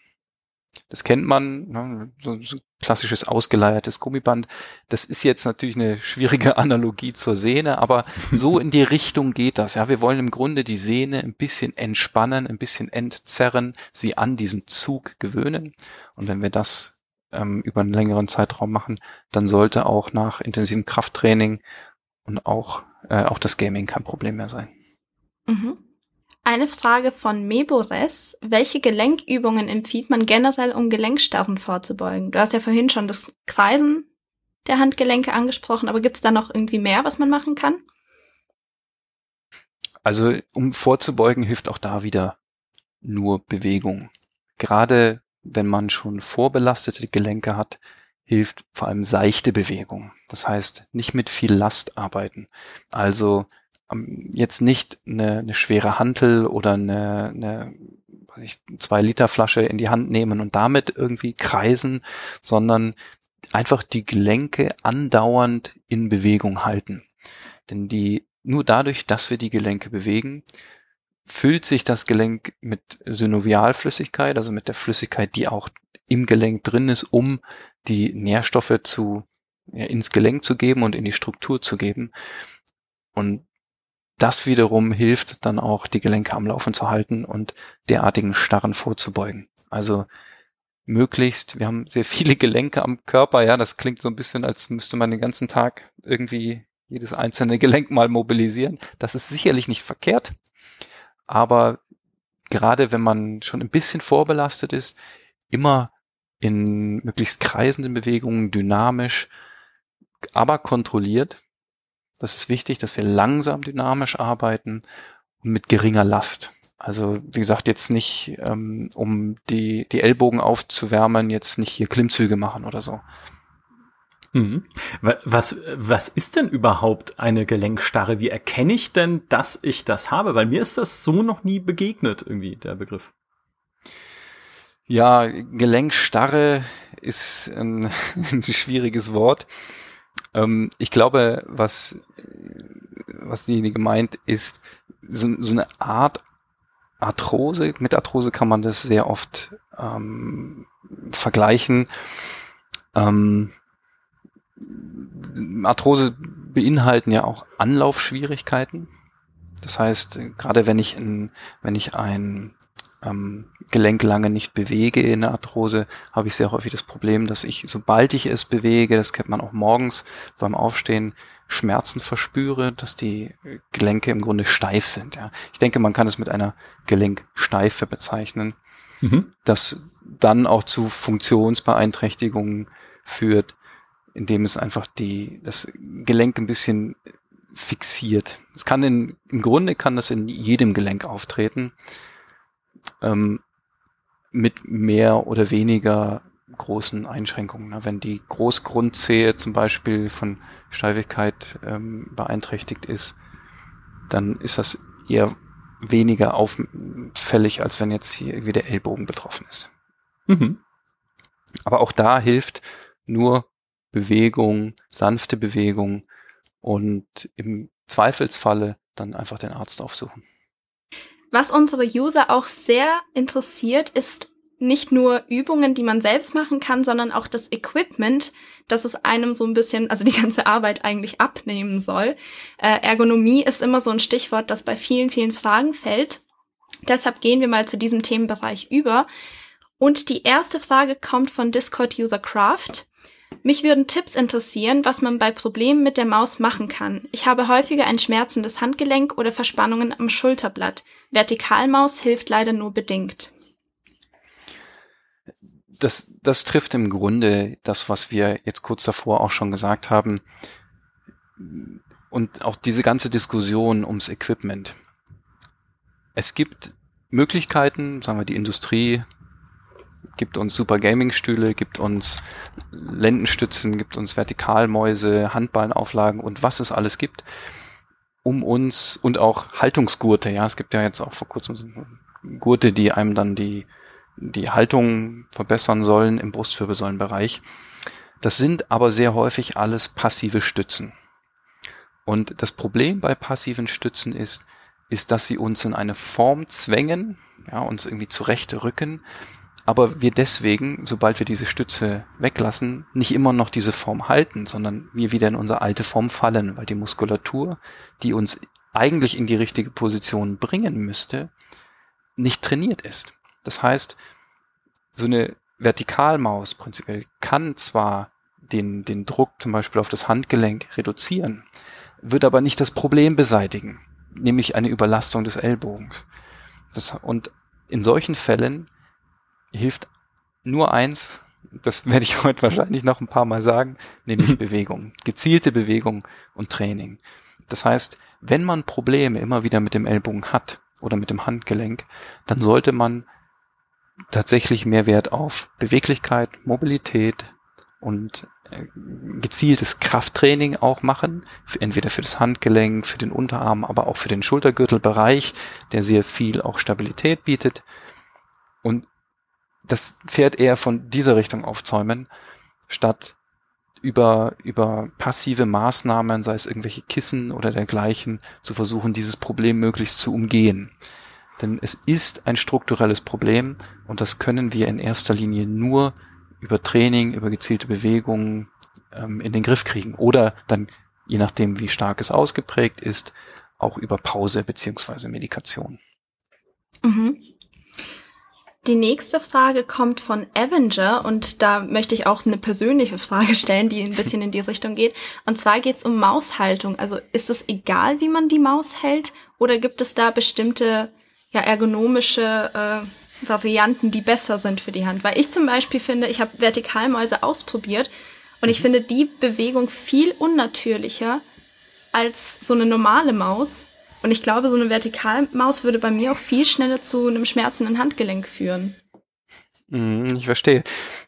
Das kennt man, ne, so, so klassisches ausgeleiertes Gummiband. Das ist jetzt natürlich eine schwierige *laughs* Analogie zur Sehne, aber so in die Richtung geht das. Ja, wir wollen im Grunde die Sehne ein bisschen entspannen, ein bisschen entzerren, sie an diesen Zug gewöhnen. Und wenn wir das ähm, über einen längeren Zeitraum machen, dann sollte auch nach intensivem Krafttraining und auch, äh, auch das Gaming kein Problem mehr sein. Mhm. Eine Frage von Mebores. Welche Gelenkübungen empfiehlt man generell, um Gelenkstarren vorzubeugen? Du hast ja vorhin schon das Kreisen der Handgelenke angesprochen, aber gibt es da noch irgendwie mehr, was man machen kann? Also um vorzubeugen, hilft auch da wieder nur Bewegung. Gerade wenn man schon vorbelastete Gelenke hat, hilft vor allem seichte Bewegung. Das heißt, nicht mit viel Last arbeiten. Also ähm, jetzt nicht eine, eine schwere Hantel oder eine, eine zwei Liter Flasche in die Hand nehmen und damit irgendwie kreisen, sondern einfach die Gelenke andauernd in Bewegung halten. Denn die, nur dadurch, dass wir die Gelenke bewegen, füllt sich das Gelenk mit Synovialflüssigkeit, also mit der Flüssigkeit, die auch im Gelenk drin ist, um die Nährstoffe zu, ja, ins Gelenk zu geben und in die Struktur zu geben. Und das wiederum hilft dann auch, die Gelenke am Laufen zu halten und derartigen Starren vorzubeugen. Also möglichst, wir haben sehr viele *laughs* Gelenke am Körper, ja, das klingt so ein bisschen, als müsste man den ganzen Tag irgendwie jedes einzelne Gelenk mal mobilisieren. Das ist sicherlich nicht verkehrt, aber gerade wenn man schon ein bisschen vorbelastet ist, immer in möglichst kreisenden Bewegungen, dynamisch, aber kontrolliert, das ist wichtig, dass wir langsam dynamisch arbeiten und mit geringer Last. Also wie gesagt, jetzt nicht, ähm, um die, die Ellbogen aufzuwärmen, jetzt nicht hier Klimmzüge machen oder so. Mhm. Was, was ist denn überhaupt eine Gelenkstarre? Wie erkenne ich denn, dass ich das habe? Weil mir ist das so noch nie begegnet, irgendwie, der Begriff. Ja, Gelenkstarre ist ein, *laughs* ein schwieriges Wort. Ähm, ich glaube, was, was diejenige meint, ist so, so eine Art Arthrose. Mit Arthrose kann man das sehr oft ähm, vergleichen. Ähm, Arthrose beinhalten ja auch Anlaufschwierigkeiten. Das heißt, gerade wenn ich ein, wenn ich ein ähm, Gelenk lange nicht bewege in der Arthrose, habe ich sehr häufig das Problem, dass ich, sobald ich es bewege, das kennt man auch morgens beim Aufstehen, Schmerzen verspüre, dass die Gelenke im Grunde steif sind. Ja. Ich denke, man kann es mit einer Gelenksteife bezeichnen, mhm. das dann auch zu Funktionsbeeinträchtigungen führt, indem es einfach die, das Gelenk ein bisschen fixiert. Es kann in, im Grunde kann das in jedem Gelenk auftreten ähm, mit mehr oder weniger großen Einschränkungen. Wenn die Großgrundzehe zum Beispiel von Steifigkeit ähm, beeinträchtigt ist, dann ist das eher weniger auffällig, als wenn jetzt hier irgendwie der Ellbogen betroffen ist. Mhm. Aber auch da hilft nur Bewegung, sanfte Bewegung und im Zweifelsfalle dann einfach den Arzt aufsuchen. Was unsere User auch sehr interessiert, ist nicht nur Übungen, die man selbst machen kann, sondern auch das Equipment, das es einem so ein bisschen, also die ganze Arbeit eigentlich abnehmen soll. Äh, Ergonomie ist immer so ein Stichwort, das bei vielen, vielen Fragen fällt. Deshalb gehen wir mal zu diesem Themenbereich über. Und die erste Frage kommt von Discord-User Craft. Mich würden Tipps interessieren, was man bei Problemen mit der Maus machen kann. Ich habe häufiger ein schmerzendes Handgelenk oder Verspannungen am Schulterblatt. Vertikalmaus hilft leider nur bedingt das, das trifft im Grunde das, was wir jetzt kurz davor auch schon gesagt haben. Und auch diese ganze Diskussion ums Equipment. Es gibt Möglichkeiten, sagen wir, die Industrie gibt uns super Gaming-Stühle, gibt uns Lendenstützen, gibt uns Vertikalmäuse, Handballenauflagen und was es alles gibt, um uns und auch Haltungsgurte. Ja, es gibt ja jetzt auch vor kurzem Gurte, die einem dann die die Haltung verbessern sollen im Brustwirbelsäulenbereich. Das sind aber sehr häufig alles passive Stützen. Und das Problem bei passiven Stützen ist, ist, dass sie uns in eine Form zwängen, ja, uns irgendwie zurecht rücken, aber wir deswegen, sobald wir diese Stütze weglassen, nicht immer noch diese Form halten, sondern wir wieder in unsere alte Form fallen, weil die Muskulatur, die uns eigentlich in die richtige Position bringen müsste, nicht trainiert ist. Das heißt, so eine Vertikalmaus prinzipiell kann zwar den, den Druck zum Beispiel auf das Handgelenk reduzieren, wird aber nicht das Problem beseitigen, nämlich eine Überlastung des Ellbogens. Das, und in solchen Fällen hilft nur eins, das werde ich *laughs* heute wahrscheinlich noch ein paar Mal sagen, nämlich Bewegung. Gezielte Bewegung und Training. Das heißt, wenn man Probleme immer wieder mit dem Ellbogen hat oder mit dem Handgelenk, dann sollte man tatsächlich mehr Wert auf Beweglichkeit, Mobilität und äh, gezieltes Krafttraining auch machen, entweder für das Handgelenk, für den Unterarm, aber auch für den Schultergürtelbereich, der sehr viel auch Stabilität bietet. Und das Pferd eher von dieser Richtung aufzäumen, statt über, über passive Maßnahmen, sei es irgendwelche Kissen oder dergleichen, zu versuchen, dieses Problem möglichst zu umgehen. Denn es ist ein strukturelles Problem und das können wir in erster Linie nur über Training, über gezielte Bewegungen ähm, in den Griff kriegen. Oder dann, je nachdem, wie stark es ausgeprägt ist, auch über Pause beziehungsweise Medikation. Mhm. Die nächste Frage kommt von Avenger und da möchte ich auch eine persönliche Frage stellen, die ein *laughs* bisschen in die Richtung geht. Und zwar geht es um Maushaltung. Also ist es egal, wie man die Maus hält oder gibt es da bestimmte ja, ergonomische äh, Varianten, die besser sind für die Hand. Weil ich zum Beispiel finde, ich habe Vertikalmäuse ausprobiert und ich mhm. finde die Bewegung viel unnatürlicher als so eine normale Maus. Und ich glaube, so eine Vertikalmaus würde bei mir auch viel schneller zu einem schmerzenden Handgelenk führen. Mhm, ich verstehe.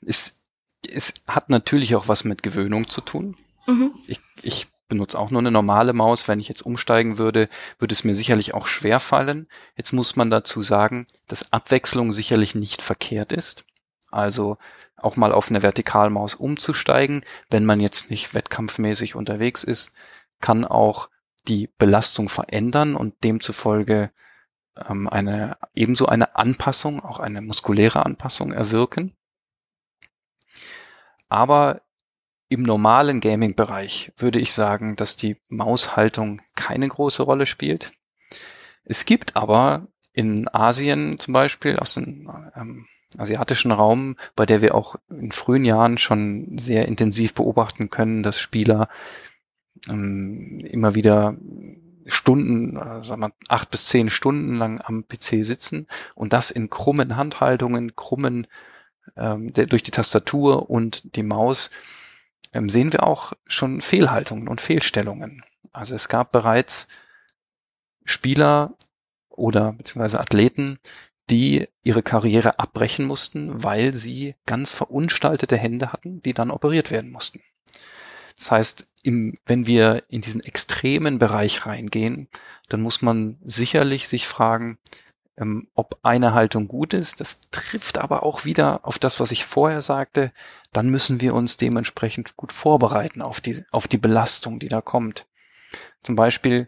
Es, es hat natürlich auch was mit Gewöhnung zu tun. Mhm. Ich, ich benutze auch nur eine normale Maus. Wenn ich jetzt umsteigen würde, würde es mir sicherlich auch schwer fallen. Jetzt muss man dazu sagen, dass Abwechslung sicherlich nicht verkehrt ist. Also auch mal auf eine Vertikalmaus umzusteigen, wenn man jetzt nicht wettkampfmäßig unterwegs ist, kann auch die Belastung verändern und demzufolge ähm, eine ebenso eine Anpassung, auch eine muskuläre Anpassung erwirken. Aber im normalen Gaming-Bereich würde ich sagen, dass die Maushaltung keine große Rolle spielt. Es gibt aber in Asien zum Beispiel, aus dem ähm, asiatischen Raum, bei der wir auch in frühen Jahren schon sehr intensiv beobachten können, dass Spieler immer wieder Stunden, äh, sagen wir acht bis zehn Stunden lang am PC sitzen und das in krummen Handhaltungen, krummen ähm, durch die Tastatur und die Maus ähm, sehen wir auch schon Fehlhaltungen und Fehlstellungen. Also es gab bereits Spieler oder beziehungsweise Athleten, die ihre Karriere abbrechen mussten, weil sie ganz verunstaltete Hände hatten, die dann operiert werden mussten. Das heißt, im, wenn wir in diesen extremen Bereich reingehen, dann muss man sicherlich sich fragen, ähm, ob eine Haltung gut ist. Das trifft aber auch wieder auf das, was ich vorher sagte. Dann müssen wir uns dementsprechend gut vorbereiten auf die, auf die Belastung, die da kommt. Zum Beispiel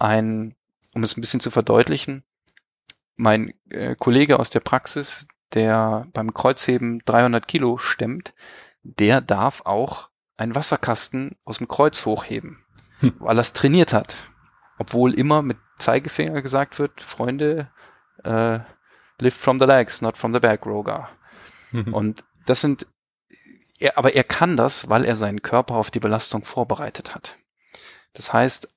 ein, um es ein bisschen zu verdeutlichen, mein äh, Kollege aus der Praxis, der beim Kreuzheben 300 Kilo stemmt, der darf auch einen Wasserkasten aus dem Kreuz hochheben, hm. weil er es trainiert hat. Obwohl immer mit Zeigefinger gesagt wird, Freunde, äh, lift from the legs, not from the back, Roga. Mhm. Und das sind, er, aber er kann das, weil er seinen Körper auf die Belastung vorbereitet hat. Das heißt,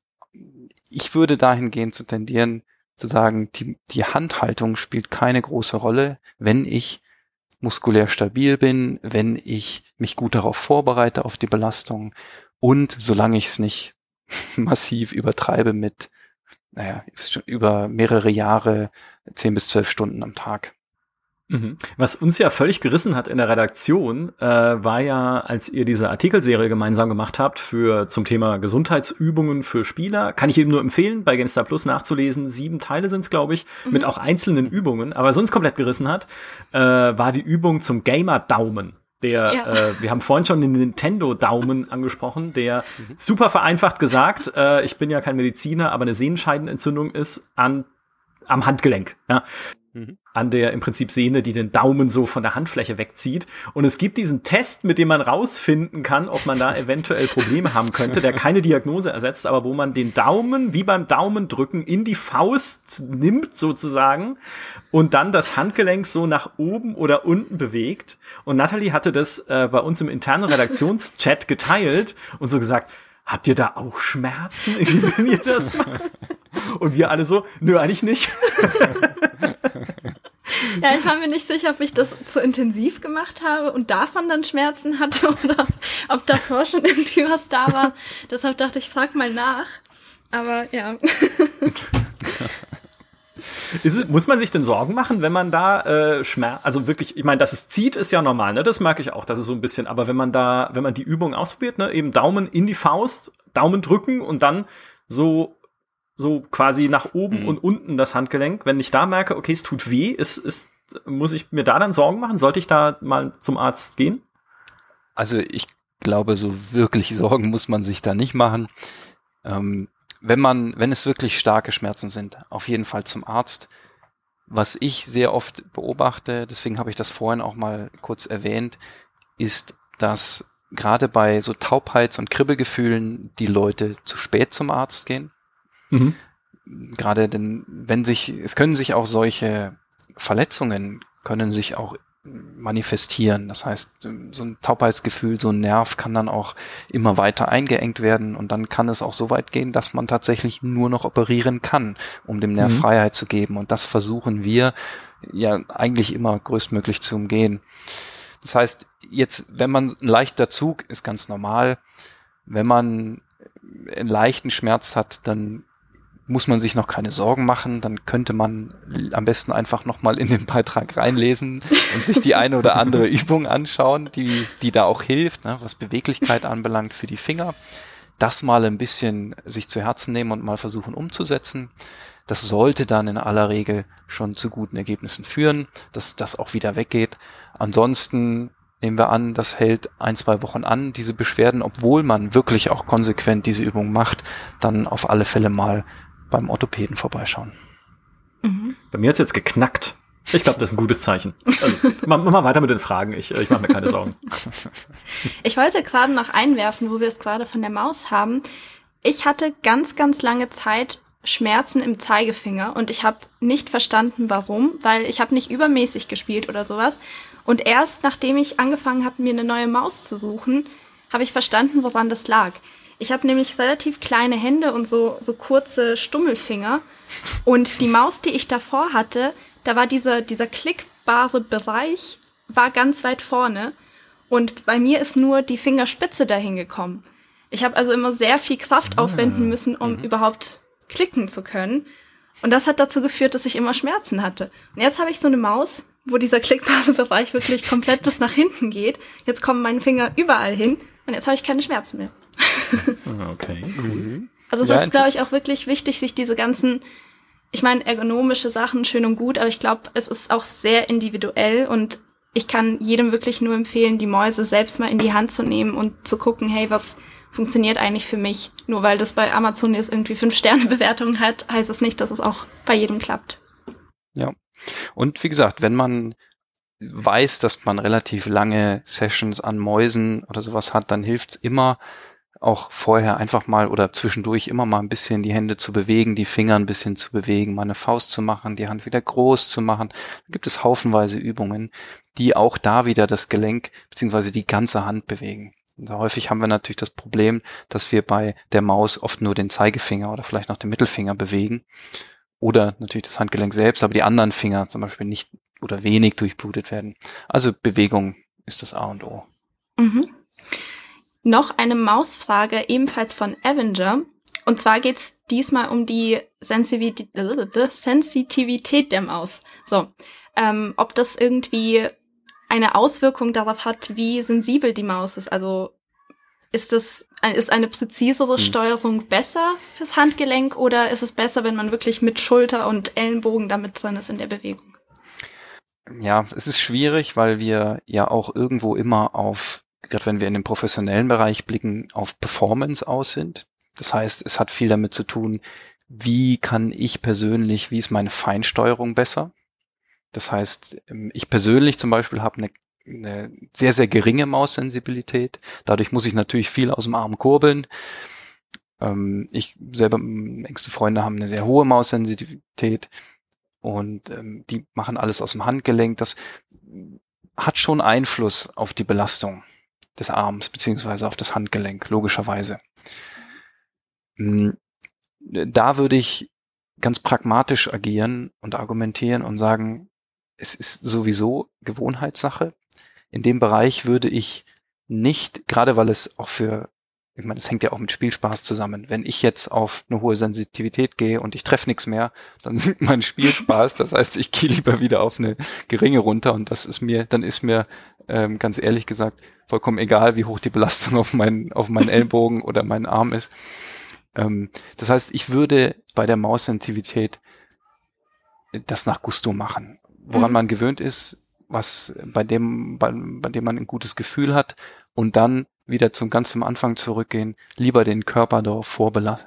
ich würde dahingehend zu tendieren, zu sagen, die, die Handhaltung spielt keine große Rolle, wenn ich muskulär stabil bin, wenn ich mich gut darauf vorbereite, auf die Belastung und solange ich es nicht *laughs* massiv übertreibe mit naja, über mehrere Jahre, zehn bis zwölf Stunden am Tag. Mhm. Was uns ja völlig gerissen hat in der Redaktion, äh, war ja, als ihr diese Artikelserie gemeinsam gemacht habt für zum Thema Gesundheitsübungen für Spieler, kann ich eben nur empfehlen, bei GameStar Plus nachzulesen. Sieben Teile sind es, glaube ich, mhm. mit auch einzelnen Übungen. Aber sonst komplett gerissen hat, äh, war die Übung zum Gamer-Daumen der, ja. äh, wir haben vorhin schon den Nintendo-Daumen *laughs* angesprochen, der mhm. super vereinfacht gesagt, äh, ich bin ja kein Mediziner, aber eine Sehenscheidenentzündung ist an, am Handgelenk. Ja mhm. an der im Prinzip Sehne, die den Daumen so von der Handfläche wegzieht. Und es gibt diesen Test, mit dem man rausfinden kann, ob man da *laughs* eventuell Probleme haben könnte, der keine Diagnose ersetzt, aber wo man den Daumen wie beim Daumendrücken in die Faust nimmt sozusagen und dann das Handgelenk so nach oben oder unten bewegt. Und Natalie hatte das äh, bei uns im internen Redaktionschat geteilt und so gesagt, habt ihr da auch Schmerzen, *laughs* wenn ihr das macht? Und wir alle so, nö, eigentlich nicht. Ja, ich war mir nicht sicher, ob ich das zu intensiv gemacht habe und davon dann Schmerzen hatte *laughs* oder ob davor schon irgendwie was da war. Deshalb dachte ich, frag mal nach. Aber ja. Es, muss man sich denn Sorgen machen, wenn man da äh, Schmerz, also wirklich, ich meine, dass es zieht, ist ja normal, ne? Das merke ich auch, das ist so ein bisschen, aber wenn man da, wenn man die Übung ausprobiert, ne, eben Daumen in die Faust, Daumen drücken und dann so so quasi nach oben mhm. und unten das Handgelenk. Wenn ich da merke, okay, es tut weh, ist, ist, muss ich mir da dann Sorgen machen? Sollte ich da mal zum Arzt gehen? Also ich glaube, so wirklich Sorgen muss man sich da nicht machen. Ähm, wenn man, wenn es wirklich starke Schmerzen sind, auf jeden Fall zum Arzt. Was ich sehr oft beobachte, deswegen habe ich das vorhin auch mal kurz erwähnt, ist, dass gerade bei so Taubheits- und Kribbelgefühlen die Leute zu spät zum Arzt gehen. Mhm. Gerade denn, wenn sich, es können sich auch solche Verletzungen können sich auch manifestieren. Das heißt, so ein Taubheitsgefühl, so ein Nerv kann dann auch immer weiter eingeengt werden und dann kann es auch so weit gehen, dass man tatsächlich nur noch operieren kann, um dem Nerv mhm. Freiheit zu geben. Und das versuchen wir ja eigentlich immer größtmöglich zu umgehen. Das heißt, jetzt, wenn man ein leichter Zug ist ganz normal. Wenn man einen leichten Schmerz hat, dann muss man sich noch keine Sorgen machen. Dann könnte man am besten einfach nochmal in den Beitrag reinlesen und sich die eine oder andere *laughs* Übung anschauen, die, die da auch hilft, ne, was Beweglichkeit anbelangt für die Finger. Das mal ein bisschen sich zu Herzen nehmen und mal versuchen umzusetzen. Das sollte dann in aller Regel schon zu guten Ergebnissen führen, dass das auch wieder weggeht. Ansonsten nehmen wir an, das hält ein, zwei Wochen an, diese Beschwerden, obwohl man wirklich auch konsequent diese Übung macht, dann auf alle Fälle mal beim Orthopäden vorbeischauen. Mhm. Bei mir hat's jetzt geknackt. Ich glaube, das ist ein gutes Zeichen. Also, mach, mach mal weiter mit den Fragen. Ich, ich mache mir keine Sorgen. *laughs* Ich wollte gerade noch einwerfen, wo wir es gerade von der Maus haben. Ich hatte ganz, ganz lange Zeit Schmerzen im Zeigefinger und ich habe nicht verstanden, warum, weil ich habe nicht übermäßig gespielt oder sowas. Und erst nachdem ich angefangen habe, mir eine neue Maus zu suchen, habe ich verstanden, woran das lag. Ich habe nämlich relativ kleine Hände und so, so kurze Stummelfinger. Und die Maus, die ich davor hatte, da war dieser, dieser klickbare Bereich, war ganz weit vorne. Und bei mir ist nur die Fingerspitze dahin gekommen. Ich habe also immer sehr viel Kraft ah. aufwenden müssen, um mhm. überhaupt klicken zu können. Und das hat dazu geführt, dass ich immer Schmerzen hatte. Und jetzt habe ich so eine Maus, wo dieser Klickbasebereich wirklich komplett bis nach hinten geht. Jetzt kommen meine Finger überall hin und jetzt habe ich keine Schmerzen mehr. Ah, okay, cool. Also es ja, ist, glaube ich, auch wirklich wichtig, sich diese ganzen, ich meine, ergonomische Sachen schön und gut, aber ich glaube, es ist auch sehr individuell und ich kann jedem wirklich nur empfehlen, die Mäuse selbst mal in die Hand zu nehmen und zu gucken, hey, was funktioniert eigentlich für mich? Nur weil das bei Amazon jetzt irgendwie fünf Sterne Bewertungen hat, heißt es nicht, dass es auch bei jedem klappt. Ja. Und wie gesagt, wenn man weiß, dass man relativ lange Sessions an Mäusen oder sowas hat, dann hilft's immer, auch vorher einfach mal oder zwischendurch immer mal ein bisschen die Hände zu bewegen, die Finger ein bisschen zu bewegen, mal eine Faust zu machen, die Hand wieder groß zu machen. Da gibt es haufenweise Übungen, die auch da wieder das Gelenk beziehungsweise die ganze Hand bewegen. Und häufig haben wir natürlich das Problem, dass wir bei der Maus oft nur den Zeigefinger oder vielleicht noch den Mittelfinger bewegen oder natürlich das Handgelenk selbst, aber die anderen Finger zum Beispiel nicht oder wenig durchblutet werden. Also Bewegung ist das A und O. Mhm. Noch eine Mausfrage, ebenfalls von Avenger. Und zwar geht's diesmal um die Sensitivität, Sensitivität der Maus. So, ähm, ob das irgendwie eine Auswirkung darauf hat, wie sensibel die Maus ist. Also ist das ist eine präzisere hm. Steuerung besser fürs Handgelenk oder ist es besser, wenn man wirklich mit Schulter und Ellenbogen damit drin ist in der Bewegung? Ja, es ist schwierig, weil wir ja auch irgendwo immer auf, gerade wenn wir in den professionellen Bereich blicken, auf Performance aus sind. Das heißt, es hat viel damit zu tun, wie kann ich persönlich, wie ist meine Feinsteuerung besser? Das heißt, ähm, ich persönlich zum Beispiel habe eine, eine sehr, sehr geringe Maussensibilität. Dadurch muss ich natürlich viel aus dem Arm kurbeln. Ähm, ich selber, engste Freunde haben eine sehr hohe Maussensitivität und ähm, die machen alles aus dem Handgelenk. Das hat schon Einfluss auf die Belastung des Arms beziehungsweise auf das Handgelenk, logischerweise. Hm, da würde ich ganz pragmatisch agieren und argumentieren und sagen, es ist sowieso Gewohnheitssache. In dem Bereich würde ich nicht, gerade weil es auch für, ich meine, es hängt ja auch mit Spielspaß zusammen. Wenn ich jetzt auf eine hohe Sensitivität gehe und ich treffe nichts mehr, dann *laughs* sinkt mein Spielspaß. Das heißt, ich gehe lieber wieder auf eine geringe runter und das ist mir, dann ist mir ähm, ganz ehrlich gesagt vollkommen egal, wie hoch die Belastung auf meinen, auf meinen Ellbogen oder meinen Arm ist. Ähm, das heißt, ich würde bei der Maussensitivität das nach Gusto machen woran mhm. man gewöhnt ist, was bei dem, bei, bei dem man ein gutes Gefühl hat und dann wieder zum ganz zum Anfang zurückgehen, lieber den Körper darauf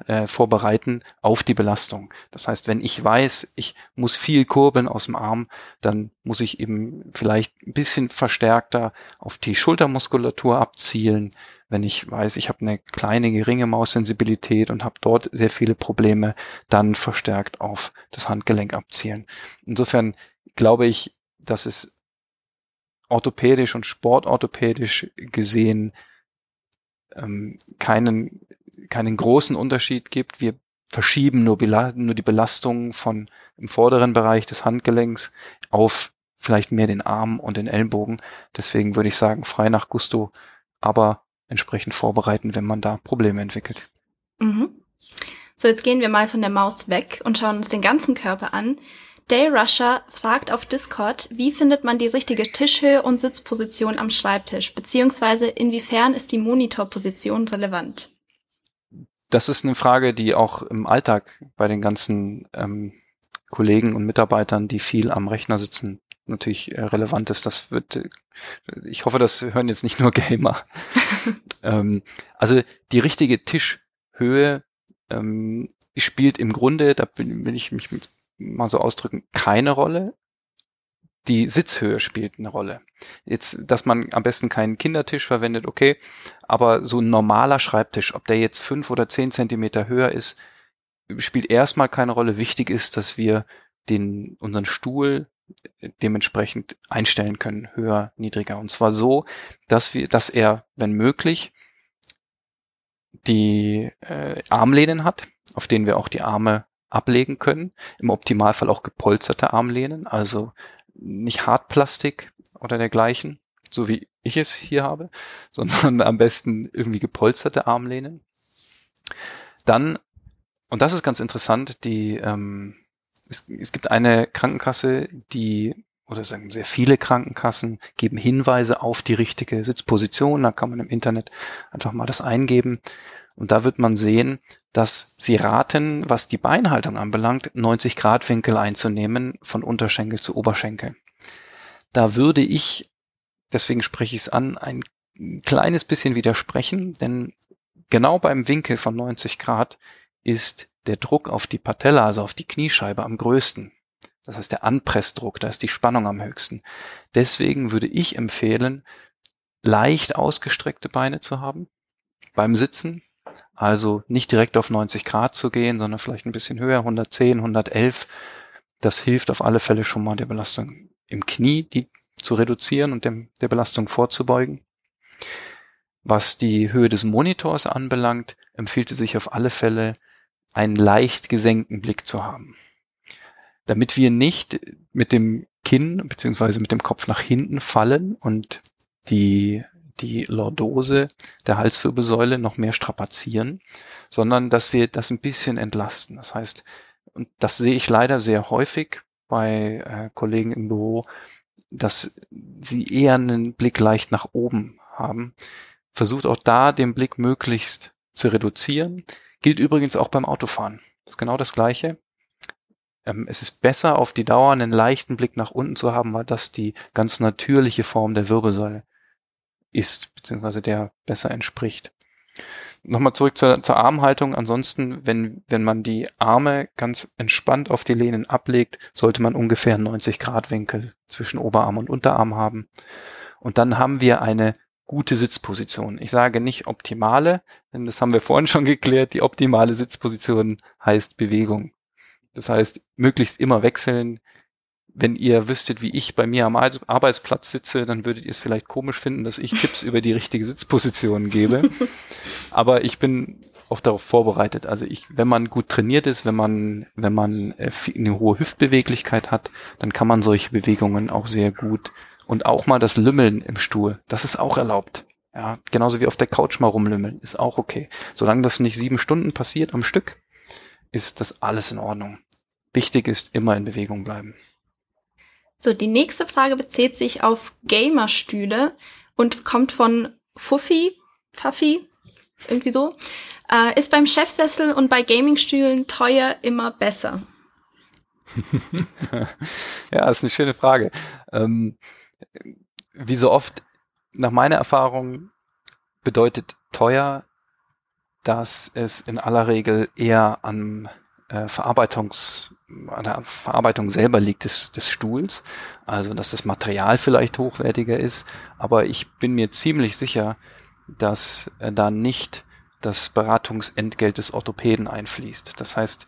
äh, vorbereiten auf die Belastung. Das heißt, wenn ich weiß, ich muss viel kurbeln aus dem Arm, dann muss ich eben vielleicht ein bisschen verstärkter auf die Schultermuskulatur abzielen. Wenn ich weiß, ich habe eine kleine, geringe Maussensibilität und habe dort sehr viele Probleme, dann verstärkt auf das Handgelenk abzielen. Insofern glaube ich, dass es orthopädisch und sportorthopädisch gesehen ähm, keinen, keinen großen Unterschied gibt. Wir verschieben nur, nur die Belastung von im vorderen Bereich des Handgelenks auf vielleicht mehr den Arm und den Ellenbogen. Deswegen würde ich sagen, frei nach Gusto, aber entsprechend vorbereiten, wenn man da Probleme entwickelt. Mhm. So, jetzt gehen wir mal von der Maus weg und schauen uns den ganzen Körper an. Dayrusher fragt auf Discord, wie findet man die richtige Tischhöhe und Sitzposition am Schreibtisch, beziehungsweise inwiefern ist die Monitorposition relevant? Das ist eine Frage, die auch im Alltag bei den ganzen ähm, Kollegen und Mitarbeitern, die viel am Rechner sitzen, natürlich äh, relevant ist. Das wird, äh, ich hoffe, das hören jetzt nicht nur *laughs* Gamer. *laughs* ähm, also die richtige Tischhöhe ähm, spielt im Grunde, da bin, bin ich mich mit mal so ausdrücken, keine Rolle. Die Sitzhöhe spielt eine Rolle. Jetzt, dass man am besten keinen Kindertisch verwendet, okay, aber so ein normaler Schreibtisch, ob der jetzt fünf oder zehn Zentimeter höher ist, spielt erstmal keine Rolle. Wichtig ist, dass wir den, unseren Stuhl dementsprechend einstellen können, höher, niedriger. Und zwar so, dass wir, dass er, wenn möglich, die äh, Armlehnen hat, auf denen wir auch die Arme ablegen können. Im Optimalfall auch gepolsterte Armlehnen, also nicht Hartplastik oder dergleichen, so wie ich es hier habe, *laughs* sondern am besten irgendwie gepolsterte Armlehnen. Dann, und das ist ganz interessant, die, ähm, es, es gibt eine Krankenkasse, die oder sagen sehr viele Krankenkassen geben Hinweise auf die richtige Sitzposition. Da kann man im Internet einfach mal das eingeben. Und da wird man sehen, dass sie raten, was die Beinhaltung anbelangt, 90 Grad Winkel einzunehmen von Unterschenkel zu Oberschenkel. Da würde ich, deswegen spreche ich es an, ein kleines bisschen widersprechen, denn genau beim Winkel von 90 Grad ist der Druck auf die Patella, also auf die Kniescheibe am größten. Das heißt der Anpressdruck, da ist die Spannung am höchsten. Deswegen würde ich empfehlen, leicht ausgestreckte Beine zu haben beim Sitzen. Also nicht direkt auf 90 Grad zu gehen, sondern vielleicht ein bisschen höher, 110, 111. Das hilft auf alle Fälle schon mal der Belastung im Knie, die zu reduzieren und dem, der Belastung vorzubeugen. Was die Höhe des Monitors anbelangt, empfiehlt es sich auf alle Fälle, einen leicht gesenkten Blick zu haben. Damit wir nicht mit dem Kinn beziehungsweise mit dem Kopf nach hinten fallen und die, die Lordose der Halswirbelsäule noch mehr strapazieren, sondern dass wir das ein bisschen entlasten. Das heißt, und das sehe ich leider sehr häufig bei äh, Kollegen im Büro, dass sie eher einen Blick leicht nach oben haben. Versucht auch da den Blick möglichst zu reduzieren. Gilt übrigens auch beim Autofahren. Das ist genau das Gleiche. Ähm, es ist besser, auf die Dauer einen leichten Blick nach unten zu haben, weil das die ganz natürliche Form der Wirbelsäule ist, beziehungsweise der besser entspricht. Nochmal zurück zur, zur Armhaltung. Ansonsten, wenn, wenn man die Arme ganz entspannt auf die Lehnen ablegt, sollte man ungefähr 90 Grad Winkel zwischen Oberarm und Unterarm haben. Und dann haben wir eine gute Sitzposition. Ich sage nicht optimale, denn das haben wir vorhin schon geklärt. Die optimale Sitzposition heißt Bewegung. Das heißt, möglichst immer wechseln. Wenn ihr wüsstet, wie ich bei mir am Arbeitsplatz sitze, dann würdet ihr es vielleicht komisch finden, dass ich Tipps über die richtige Sitzposition gebe. *laughs* Aber ich bin auch darauf vorbereitet. Also ich, wenn man gut trainiert ist, wenn man, wenn man äh, eine hohe Hüftbeweglichkeit hat, dann kann man solche Bewegungen auch sehr gut und auch mal das Lümmeln im Stuhl, das ist auch erlaubt. Ja, genauso wie auf der Couch mal rumlümmeln, ist auch okay. Solange das nicht sieben Stunden passiert am Stück, ist das alles in Ordnung. Wichtig ist immer in Bewegung bleiben. So, die nächste Frage bezieht sich auf Gamerstühle und kommt von Fuffi, Faffi, irgendwie so. Äh, ist beim Chefsessel und bei Gamingstühlen teuer immer besser? *laughs* ja, ist eine schöne Frage. Ähm, wie so oft, nach meiner Erfahrung, bedeutet teuer, dass es in aller Regel eher an äh, Verarbeitungs, an der Verarbeitung selber liegt des, des Stuhls. Also, dass das Material vielleicht hochwertiger ist. Aber ich bin mir ziemlich sicher, dass äh, da nicht das Beratungsentgelt des Orthopäden einfließt. Das heißt,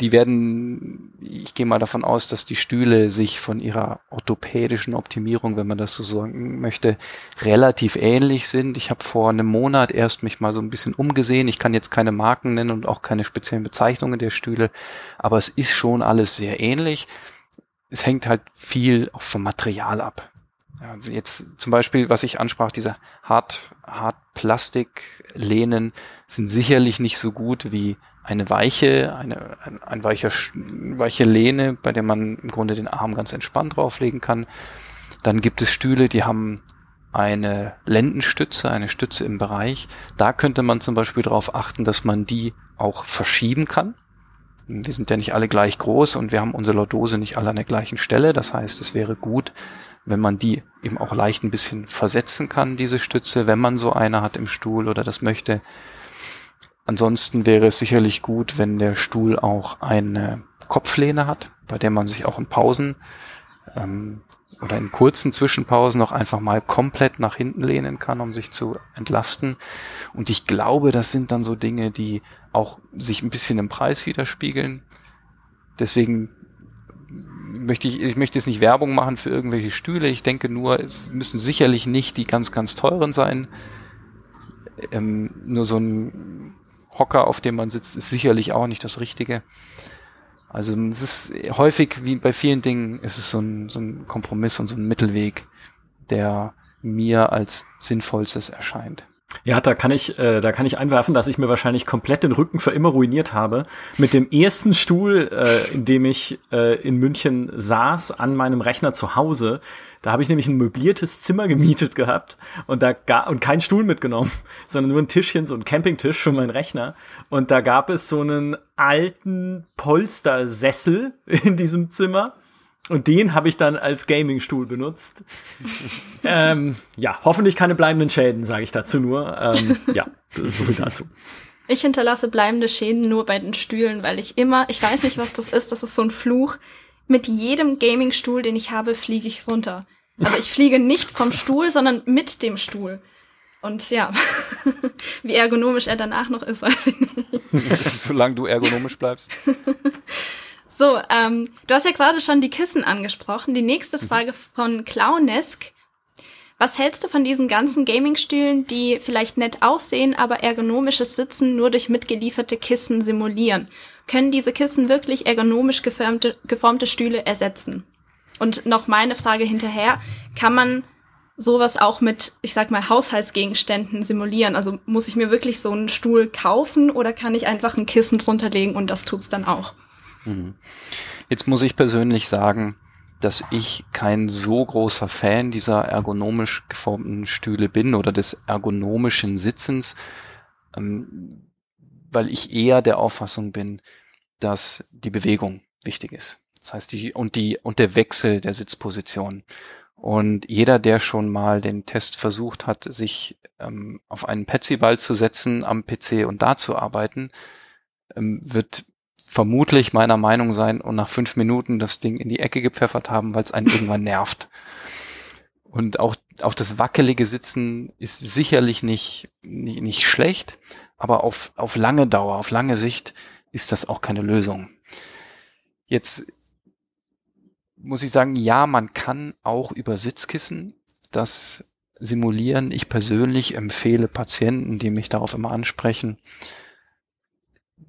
die werden, ich gehe mal davon aus, dass die Stühle sich von ihrer orthopädischen Optimierung, wenn man das so sagen möchte, relativ ähnlich sind. Ich habe vor einem Monat erst mich mal so ein bisschen umgesehen. Ich kann jetzt keine Marken nennen und auch keine speziellen Bezeichnungen der Stühle, aber es ist schon alles sehr ähnlich. Es hängt halt viel auch vom Material ab. Ja, jetzt zum Beispiel, was ich ansprach, diese Hart, Hartplastiklehnen sind sicherlich nicht so gut wie eine weiche, eine, ein, ein weicher, weiche Lehne, bei der man im Grunde den Arm ganz entspannt drauflegen kann. Dann gibt es Stühle, die haben eine Lendenstütze, eine Stütze im Bereich. Da könnte man zum Beispiel darauf achten, dass man die auch verschieben kann. Wir sind ja nicht alle gleich groß und wir haben unsere Lordose nicht alle an der gleichen Stelle. Das heißt, es wäre gut, wenn man die eben auch leicht ein bisschen versetzen kann, diese Stütze, wenn man so eine hat im Stuhl oder das möchte. Ansonsten wäre es sicherlich gut, wenn der Stuhl auch eine Kopflehne hat, bei der man sich auch in Pausen ähm, oder in kurzen Zwischenpausen auch einfach mal komplett nach hinten lehnen kann, um sich zu entlasten. Und ich glaube, das sind dann so Dinge, die auch sich ein bisschen im Preis widerspiegeln. Deswegen möchte ich, ich möchte jetzt nicht Werbung machen für irgendwelche Stühle. Ich denke nur, es müssen sicherlich nicht die ganz, ganz teuren sein. Ähm, nur so ein Hocker, auf dem man sitzt, ist sicherlich auch nicht das Richtige. Also es ist häufig, wie bei vielen Dingen, ist es so ein, so ein Kompromiss und so ein Mittelweg, der mir als sinnvollstes erscheint. Ja, da kann ich, äh, da kann ich einwerfen, dass ich mir wahrscheinlich komplett den Rücken für immer ruiniert habe. Mit dem ersten Stuhl, äh, in dem ich äh, in München saß, an meinem Rechner zu Hause. Da habe ich nämlich ein möbliertes Zimmer gemietet gehabt und da gar und keinen Stuhl mitgenommen, *laughs* sondern nur ein Tischchen, so ein Campingtisch für meinen Rechner. Und da gab es so einen alten Polstersessel *laughs* in diesem Zimmer und den habe ich dann als Gaming-Stuhl benutzt. *laughs* ähm, ja, hoffentlich keine bleibenden Schäden, sage ich dazu nur. Ähm, ja, so viel dazu. Ich hinterlasse bleibende Schäden nur bei den Stühlen, weil ich immer, ich weiß nicht, was das ist, das ist so ein Fluch. Mit jedem Gaming-Stuhl, den ich habe, fliege ich runter. Also ich fliege nicht vom Stuhl, sondern mit dem Stuhl. Und ja, *laughs* wie ergonomisch er danach noch ist, *laughs* weiß ich nicht. *laughs* Solange du ergonomisch bleibst. So, ähm, du hast ja gerade schon die Kissen angesprochen. Die nächste mhm. Frage von Clownesk. Was hältst du von diesen ganzen Gaming-Stühlen, die vielleicht nett aussehen, aber ergonomisches Sitzen nur durch mitgelieferte Kissen simulieren? Können diese Kissen wirklich ergonomisch geformte, geformte Stühle ersetzen? Und noch meine Frage hinterher, kann man sowas auch mit, ich sag mal, Haushaltsgegenständen simulieren? Also muss ich mir wirklich so einen Stuhl kaufen oder kann ich einfach ein Kissen drunter legen und das tut's dann auch? Mhm. Jetzt muss ich persönlich sagen, dass ich kein so großer Fan dieser ergonomisch geformten Stühle bin oder des ergonomischen Sitzens, ähm, weil ich eher der Auffassung bin, dass die Bewegung wichtig ist. Das heißt, die und die und der Wechsel der Sitzposition. Und jeder, der schon mal den Test versucht hat, sich ähm, auf einen Petsyball zu setzen am PC und da zu arbeiten, ähm, wird vermutlich meiner Meinung sein und nach fünf Minuten das Ding in die Ecke gepfeffert haben, weil es einen irgendwann nervt. Und auch, auch das wackelige Sitzen ist sicherlich nicht, nicht, nicht schlecht, aber auf, auf lange Dauer, auf lange Sicht ist das auch keine Lösung. Jetzt muss ich sagen, ja, man kann auch über Sitzkissen das simulieren. Ich persönlich empfehle Patienten, die mich darauf immer ansprechen,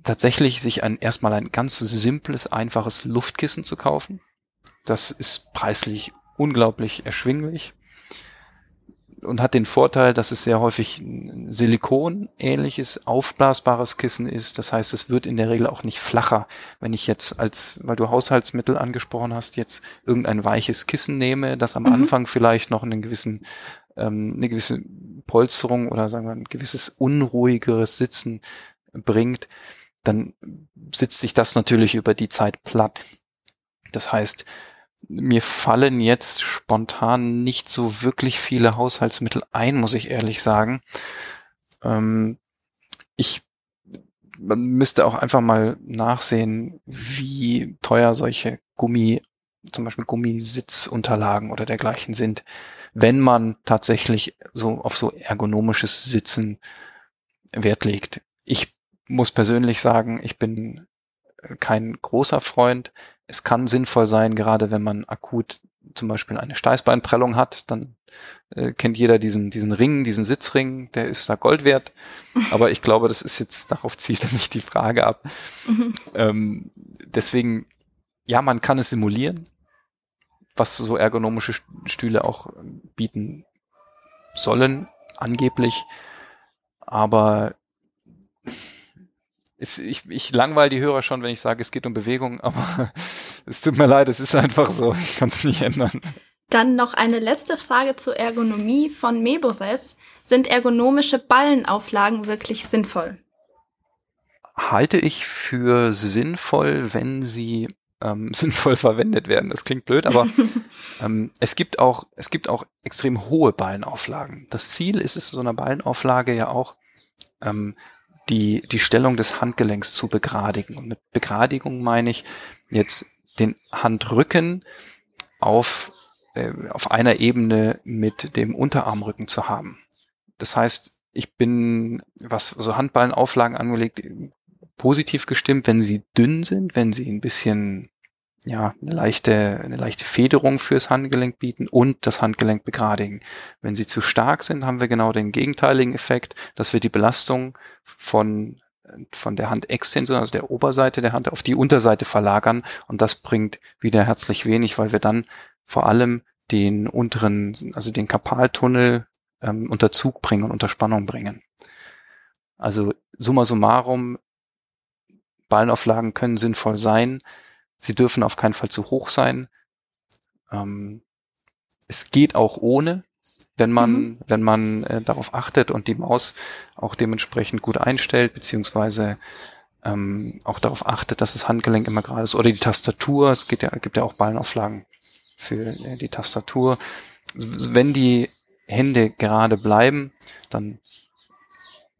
tatsächlich sich ein erstmal ein ganz simples, einfaches Luftkissen zu kaufen. Das ist preislich unglaublich erschwinglich und hat den Vorteil, dass es sehr häufig ein Silikon-ähnliches, aufblasbares Kissen ist. Das heißt, es wird in der Regel auch nicht flacher. Wenn ich jetzt als, weil du Haushaltsmittel angesprochen hast, jetzt irgendein weiches Kissen nehme, das am mhm. Anfang vielleicht noch einen gewissen, ähm, eine gewisse Polsterung oder sagen wir ein gewisses unruhigeres Sitzen bringt, dann sitzt sich das natürlich über die Zeit platt. Das heißt, mir fallen jetzt spontan nicht so wirklich viele Haushaltsmittel ein, muss ich ehrlich sagen. Ähm, ich man müsste auch einfach mal nachsehen, wie teuer solche Gummi, zum Beispiel Gummisitzunterlagen oder dergleichen sind, wenn man tatsächlich so auf so ergonomisches Sitzen Wert legt. Ich muss persönlich sagen, ich bin kein großer Freund. Es kann sinnvoll sein, gerade wenn man akut zum Beispiel eine Steißbeinprellung hat, dann äh, kennt jeder diesen, diesen Ring, diesen Sitzring, der ist da Gold wert. *laughs* Aber ich glaube, das ist jetzt, darauf zielt *laughs* er nicht die Frage ab. Mhm. Ähm, deswegen, ja, man kann es simulieren, was so ergonomische Stühle auch bieten sollen, angeblich. Aber es, ich, ich langweile die Hörer schon, wenn ich sage, es geht um Bewegung, *laughs* aber es tut mir leid, es ist einfach so. Ich kann es nicht ändern. Dann noch eine letzte Frage zur Ergonomie von Mebores. Sind ergonomische Ballenauflagen wirklich sinnvoll? Halte ich für sinnvoll, wenn sie ähm, *laughs* sinnvoll verwendet werden. Das klingt blöd, aber *laughs* ähm, es gibt auch es gibt auch extrem hohe Ballenauflagen. Das Ziel ist es so einer Ballenauflage ja auch ähm, die, die Stellung des Handgelenks zu begradigen. Und mit Begradigung meine ich jetzt den Handrücken auf, äh, auf einer Ebene mit dem Unterarmrücken zu haben. Das heißt, ich bin, was so Handballenauflagen angelegt, positiv gestimmt, wenn sie dünn sind, wenn sie ein bisschen ja, eine leichte, eine leichte Federung fürs Handgelenk bieten und das Handgelenk begradigen. Wenn sie zu stark sind, haben wir genau den gegenteiligen Effekt, dass wir die Belastung von von der Handextension, also der Oberseite der Hand, auf die Unterseite verlagern und das bringt wieder herzlich wenig, weil wir dann vor allem den unteren, also den Karpaltunnel ähm, unter Zug bringen und unter Spannung bringen. Also summa summarum, Ballenauflagen können sinnvoll sein. Sie dürfen auf keinen Fall zu hoch sein. Ähm, es geht auch ohne, wenn man, mhm. wenn man äh, darauf achtet und die Maus auch dementsprechend gut einstellt, beziehungsweise ähm, auch darauf achtet, dass das Handgelenk immer gerade ist. Oder die Tastatur, es gibt ja, gibt ja auch Ballenauflagen für äh, die Tastatur. Wenn die Hände gerade bleiben, dann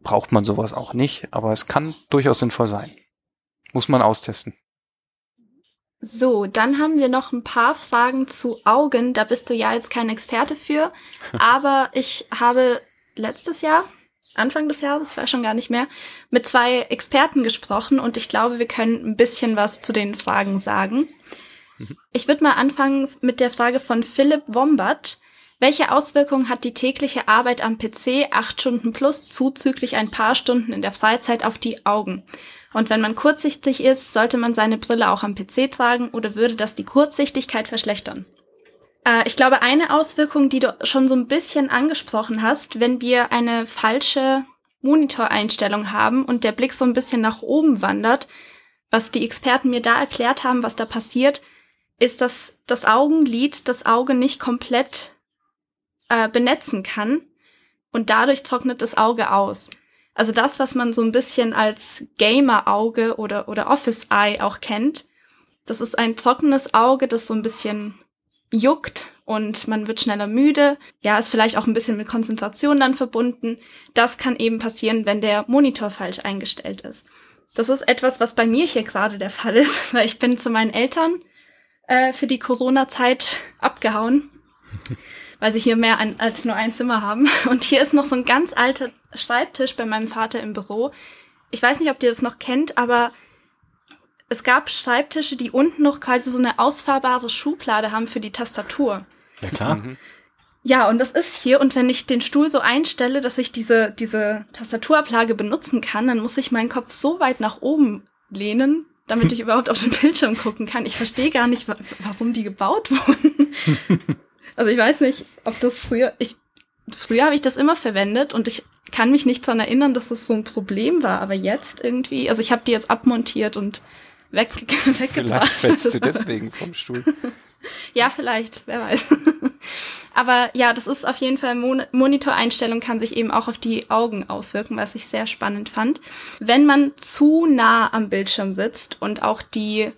braucht man sowas auch nicht, aber es kann durchaus sinnvoll sein. Muss man austesten. So, dann haben wir noch ein paar Fragen zu Augen. Da bist du ja jetzt kein Experte für, *laughs* aber ich habe letztes Jahr, Anfang des Jahres, war schon gar nicht mehr, mit zwei Experten gesprochen und ich glaube, wir können ein bisschen was zu den Fragen sagen. Mhm. Ich würde mal anfangen mit der Frage von Philipp Wombat. Welche Auswirkungen hat die tägliche Arbeit am PC, acht Stunden plus, zuzüglich ein paar Stunden in der Freizeit auf die Augen? Und wenn man kurzsichtig ist, sollte man seine Brille auch am PC tragen oder würde das die Kurzsichtigkeit verschlechtern? Äh, ich glaube, eine Auswirkung, die du schon so ein bisschen angesprochen hast, wenn wir eine falsche Monitoreinstellung haben und der Blick so ein bisschen nach oben wandert, was die Experten mir da erklärt haben, was da passiert, ist, dass das Augenlid das Auge nicht komplett äh, benetzen kann und dadurch trocknet das Auge aus. Also das, was man so ein bisschen als Gamer-Auge oder, oder Office-Eye auch kennt, das ist ein trockenes Auge, das so ein bisschen juckt und man wird schneller müde. Ja, ist vielleicht auch ein bisschen mit Konzentration dann verbunden. Das kann eben passieren, wenn der Monitor falsch eingestellt ist. Das ist etwas, was bei mir hier gerade der Fall ist, *laughs* weil ich bin zu meinen Eltern äh, für die Corona-Zeit abgehauen *laughs* weil sie hier mehr an, als nur ein Zimmer haben. Und hier ist noch so ein ganz alter Schreibtisch bei meinem Vater im Büro. Ich weiß nicht, ob ihr das noch kennt, aber es gab Schreibtische, die unten noch quasi so eine ausfahrbare Schublade haben für die Tastatur. Ja, klar. Mhm. Ja, und das ist hier. Und wenn ich den Stuhl so einstelle, dass ich diese, diese Tastaturablage benutzen kann, dann muss ich meinen Kopf so weit nach oben lehnen, damit ich *laughs* überhaupt auf den Bildschirm gucken kann. Ich verstehe gar nicht, warum die gebaut wurden. *laughs* Also ich weiß nicht, ob das früher, ich, früher habe ich das immer verwendet und ich kann mich nicht dran erinnern, dass das so ein Problem war, aber jetzt irgendwie, also ich habe die jetzt abmontiert und weg, *laughs* weggebracht. Vielleicht fällst du deswegen vom Stuhl. *laughs* ja, vielleicht, wer weiß. *laughs* aber ja, das ist auf jeden Fall, Mon Monitoreinstellung kann sich eben auch auf die Augen auswirken, was ich sehr spannend fand. Wenn man zu nah am Bildschirm sitzt und auch die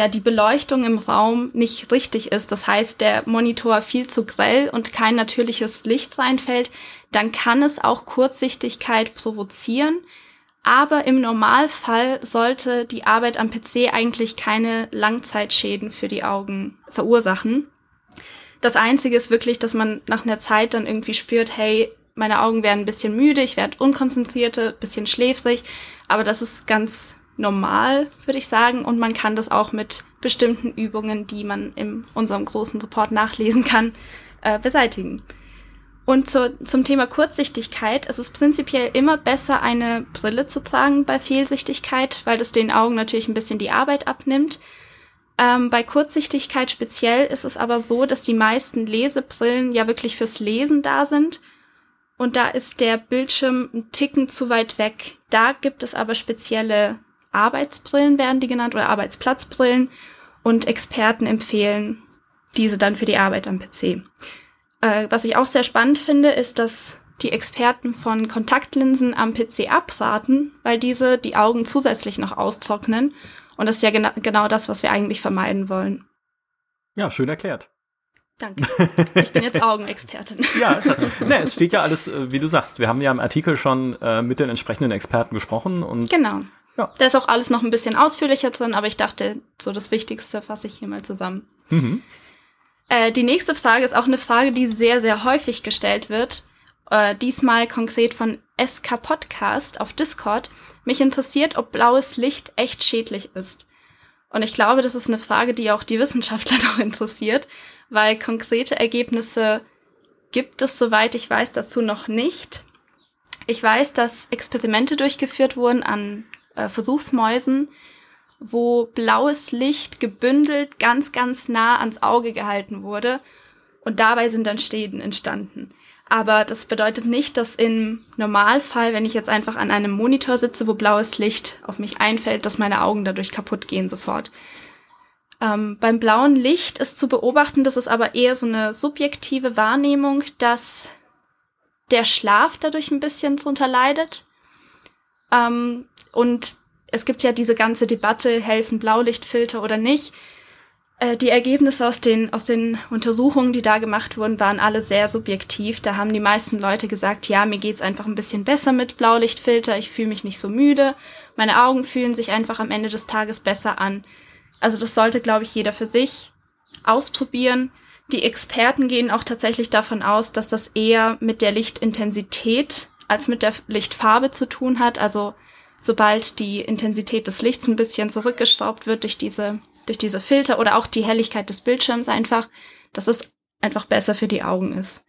ja die Beleuchtung im Raum nicht richtig ist, das heißt der Monitor viel zu grell und kein natürliches Licht reinfällt, dann kann es auch Kurzsichtigkeit provozieren. Aber im Normalfall sollte die Arbeit am PC eigentlich keine Langzeitschäden für die Augen verursachen. Das Einzige ist wirklich, dass man nach einer Zeit dann irgendwie spürt, hey, meine Augen werden ein bisschen müde, ich werde unkonzentrierte, bisschen schläfrig, aber das ist ganz normal, würde ich sagen. Und man kann das auch mit bestimmten Übungen, die man in unserem großen Report nachlesen kann, äh, beseitigen. Und zu, zum Thema Kurzsichtigkeit, es ist prinzipiell immer besser, eine Brille zu tragen bei Fehlsichtigkeit, weil das den Augen natürlich ein bisschen die Arbeit abnimmt. Ähm, bei Kurzsichtigkeit speziell ist es aber so, dass die meisten Lesebrillen ja wirklich fürs Lesen da sind. Und da ist der Bildschirm ein Ticken zu weit weg. Da gibt es aber spezielle Arbeitsbrillen werden die genannt oder Arbeitsplatzbrillen und Experten empfehlen diese dann für die Arbeit am PC. Äh, was ich auch sehr spannend finde, ist, dass die Experten von Kontaktlinsen am PC abraten, weil diese die Augen zusätzlich noch austrocknen. Und das ist ja gena genau das, was wir eigentlich vermeiden wollen. Ja, schön erklärt. Danke. Ich bin jetzt *laughs* Augenexpertin. ja, ne, es steht ja alles, äh, wie du sagst. Wir haben ja im Artikel schon äh, mit den entsprechenden Experten gesprochen und genau. Ja. Da ist auch alles noch ein bisschen ausführlicher drin, aber ich dachte, so das Wichtigste fasse ich hier mal zusammen. Mhm. Äh, die nächste Frage ist auch eine Frage, die sehr, sehr häufig gestellt wird. Äh, diesmal konkret von SK Podcast auf Discord. Mich interessiert, ob blaues Licht echt schädlich ist. Und ich glaube, das ist eine Frage, die auch die Wissenschaftler *laughs* noch interessiert, weil konkrete Ergebnisse gibt es, soweit ich weiß, dazu noch nicht. Ich weiß, dass Experimente durchgeführt wurden an äh, Versuchsmäusen, wo blaues Licht gebündelt ganz, ganz nah ans Auge gehalten wurde. Und dabei sind dann Städten entstanden. Aber das bedeutet nicht, dass im Normalfall, wenn ich jetzt einfach an einem Monitor sitze, wo blaues Licht auf mich einfällt, dass meine Augen dadurch kaputt gehen sofort. Ähm, beim blauen Licht ist zu beobachten, das ist aber eher so eine subjektive Wahrnehmung, dass der Schlaf dadurch ein bisschen drunter leidet. Ähm, und es gibt ja diese ganze Debatte, helfen Blaulichtfilter oder nicht. Äh, die Ergebnisse aus den, aus den Untersuchungen, die da gemacht wurden, waren alle sehr subjektiv. Da haben die meisten Leute gesagt, ja, mir geht's einfach ein bisschen besser mit Blaulichtfilter, ich fühle mich nicht so müde, meine Augen fühlen sich einfach am Ende des Tages besser an. Also das sollte, glaube ich, jeder für sich ausprobieren. Die Experten gehen auch tatsächlich davon aus, dass das eher mit der Lichtintensität als mit der Lichtfarbe zu tun hat. Also sobald die Intensität des Lichts ein bisschen zurückgeschraubt wird durch diese durch diese Filter oder auch die Helligkeit des Bildschirms einfach, dass es einfach besser für die Augen ist.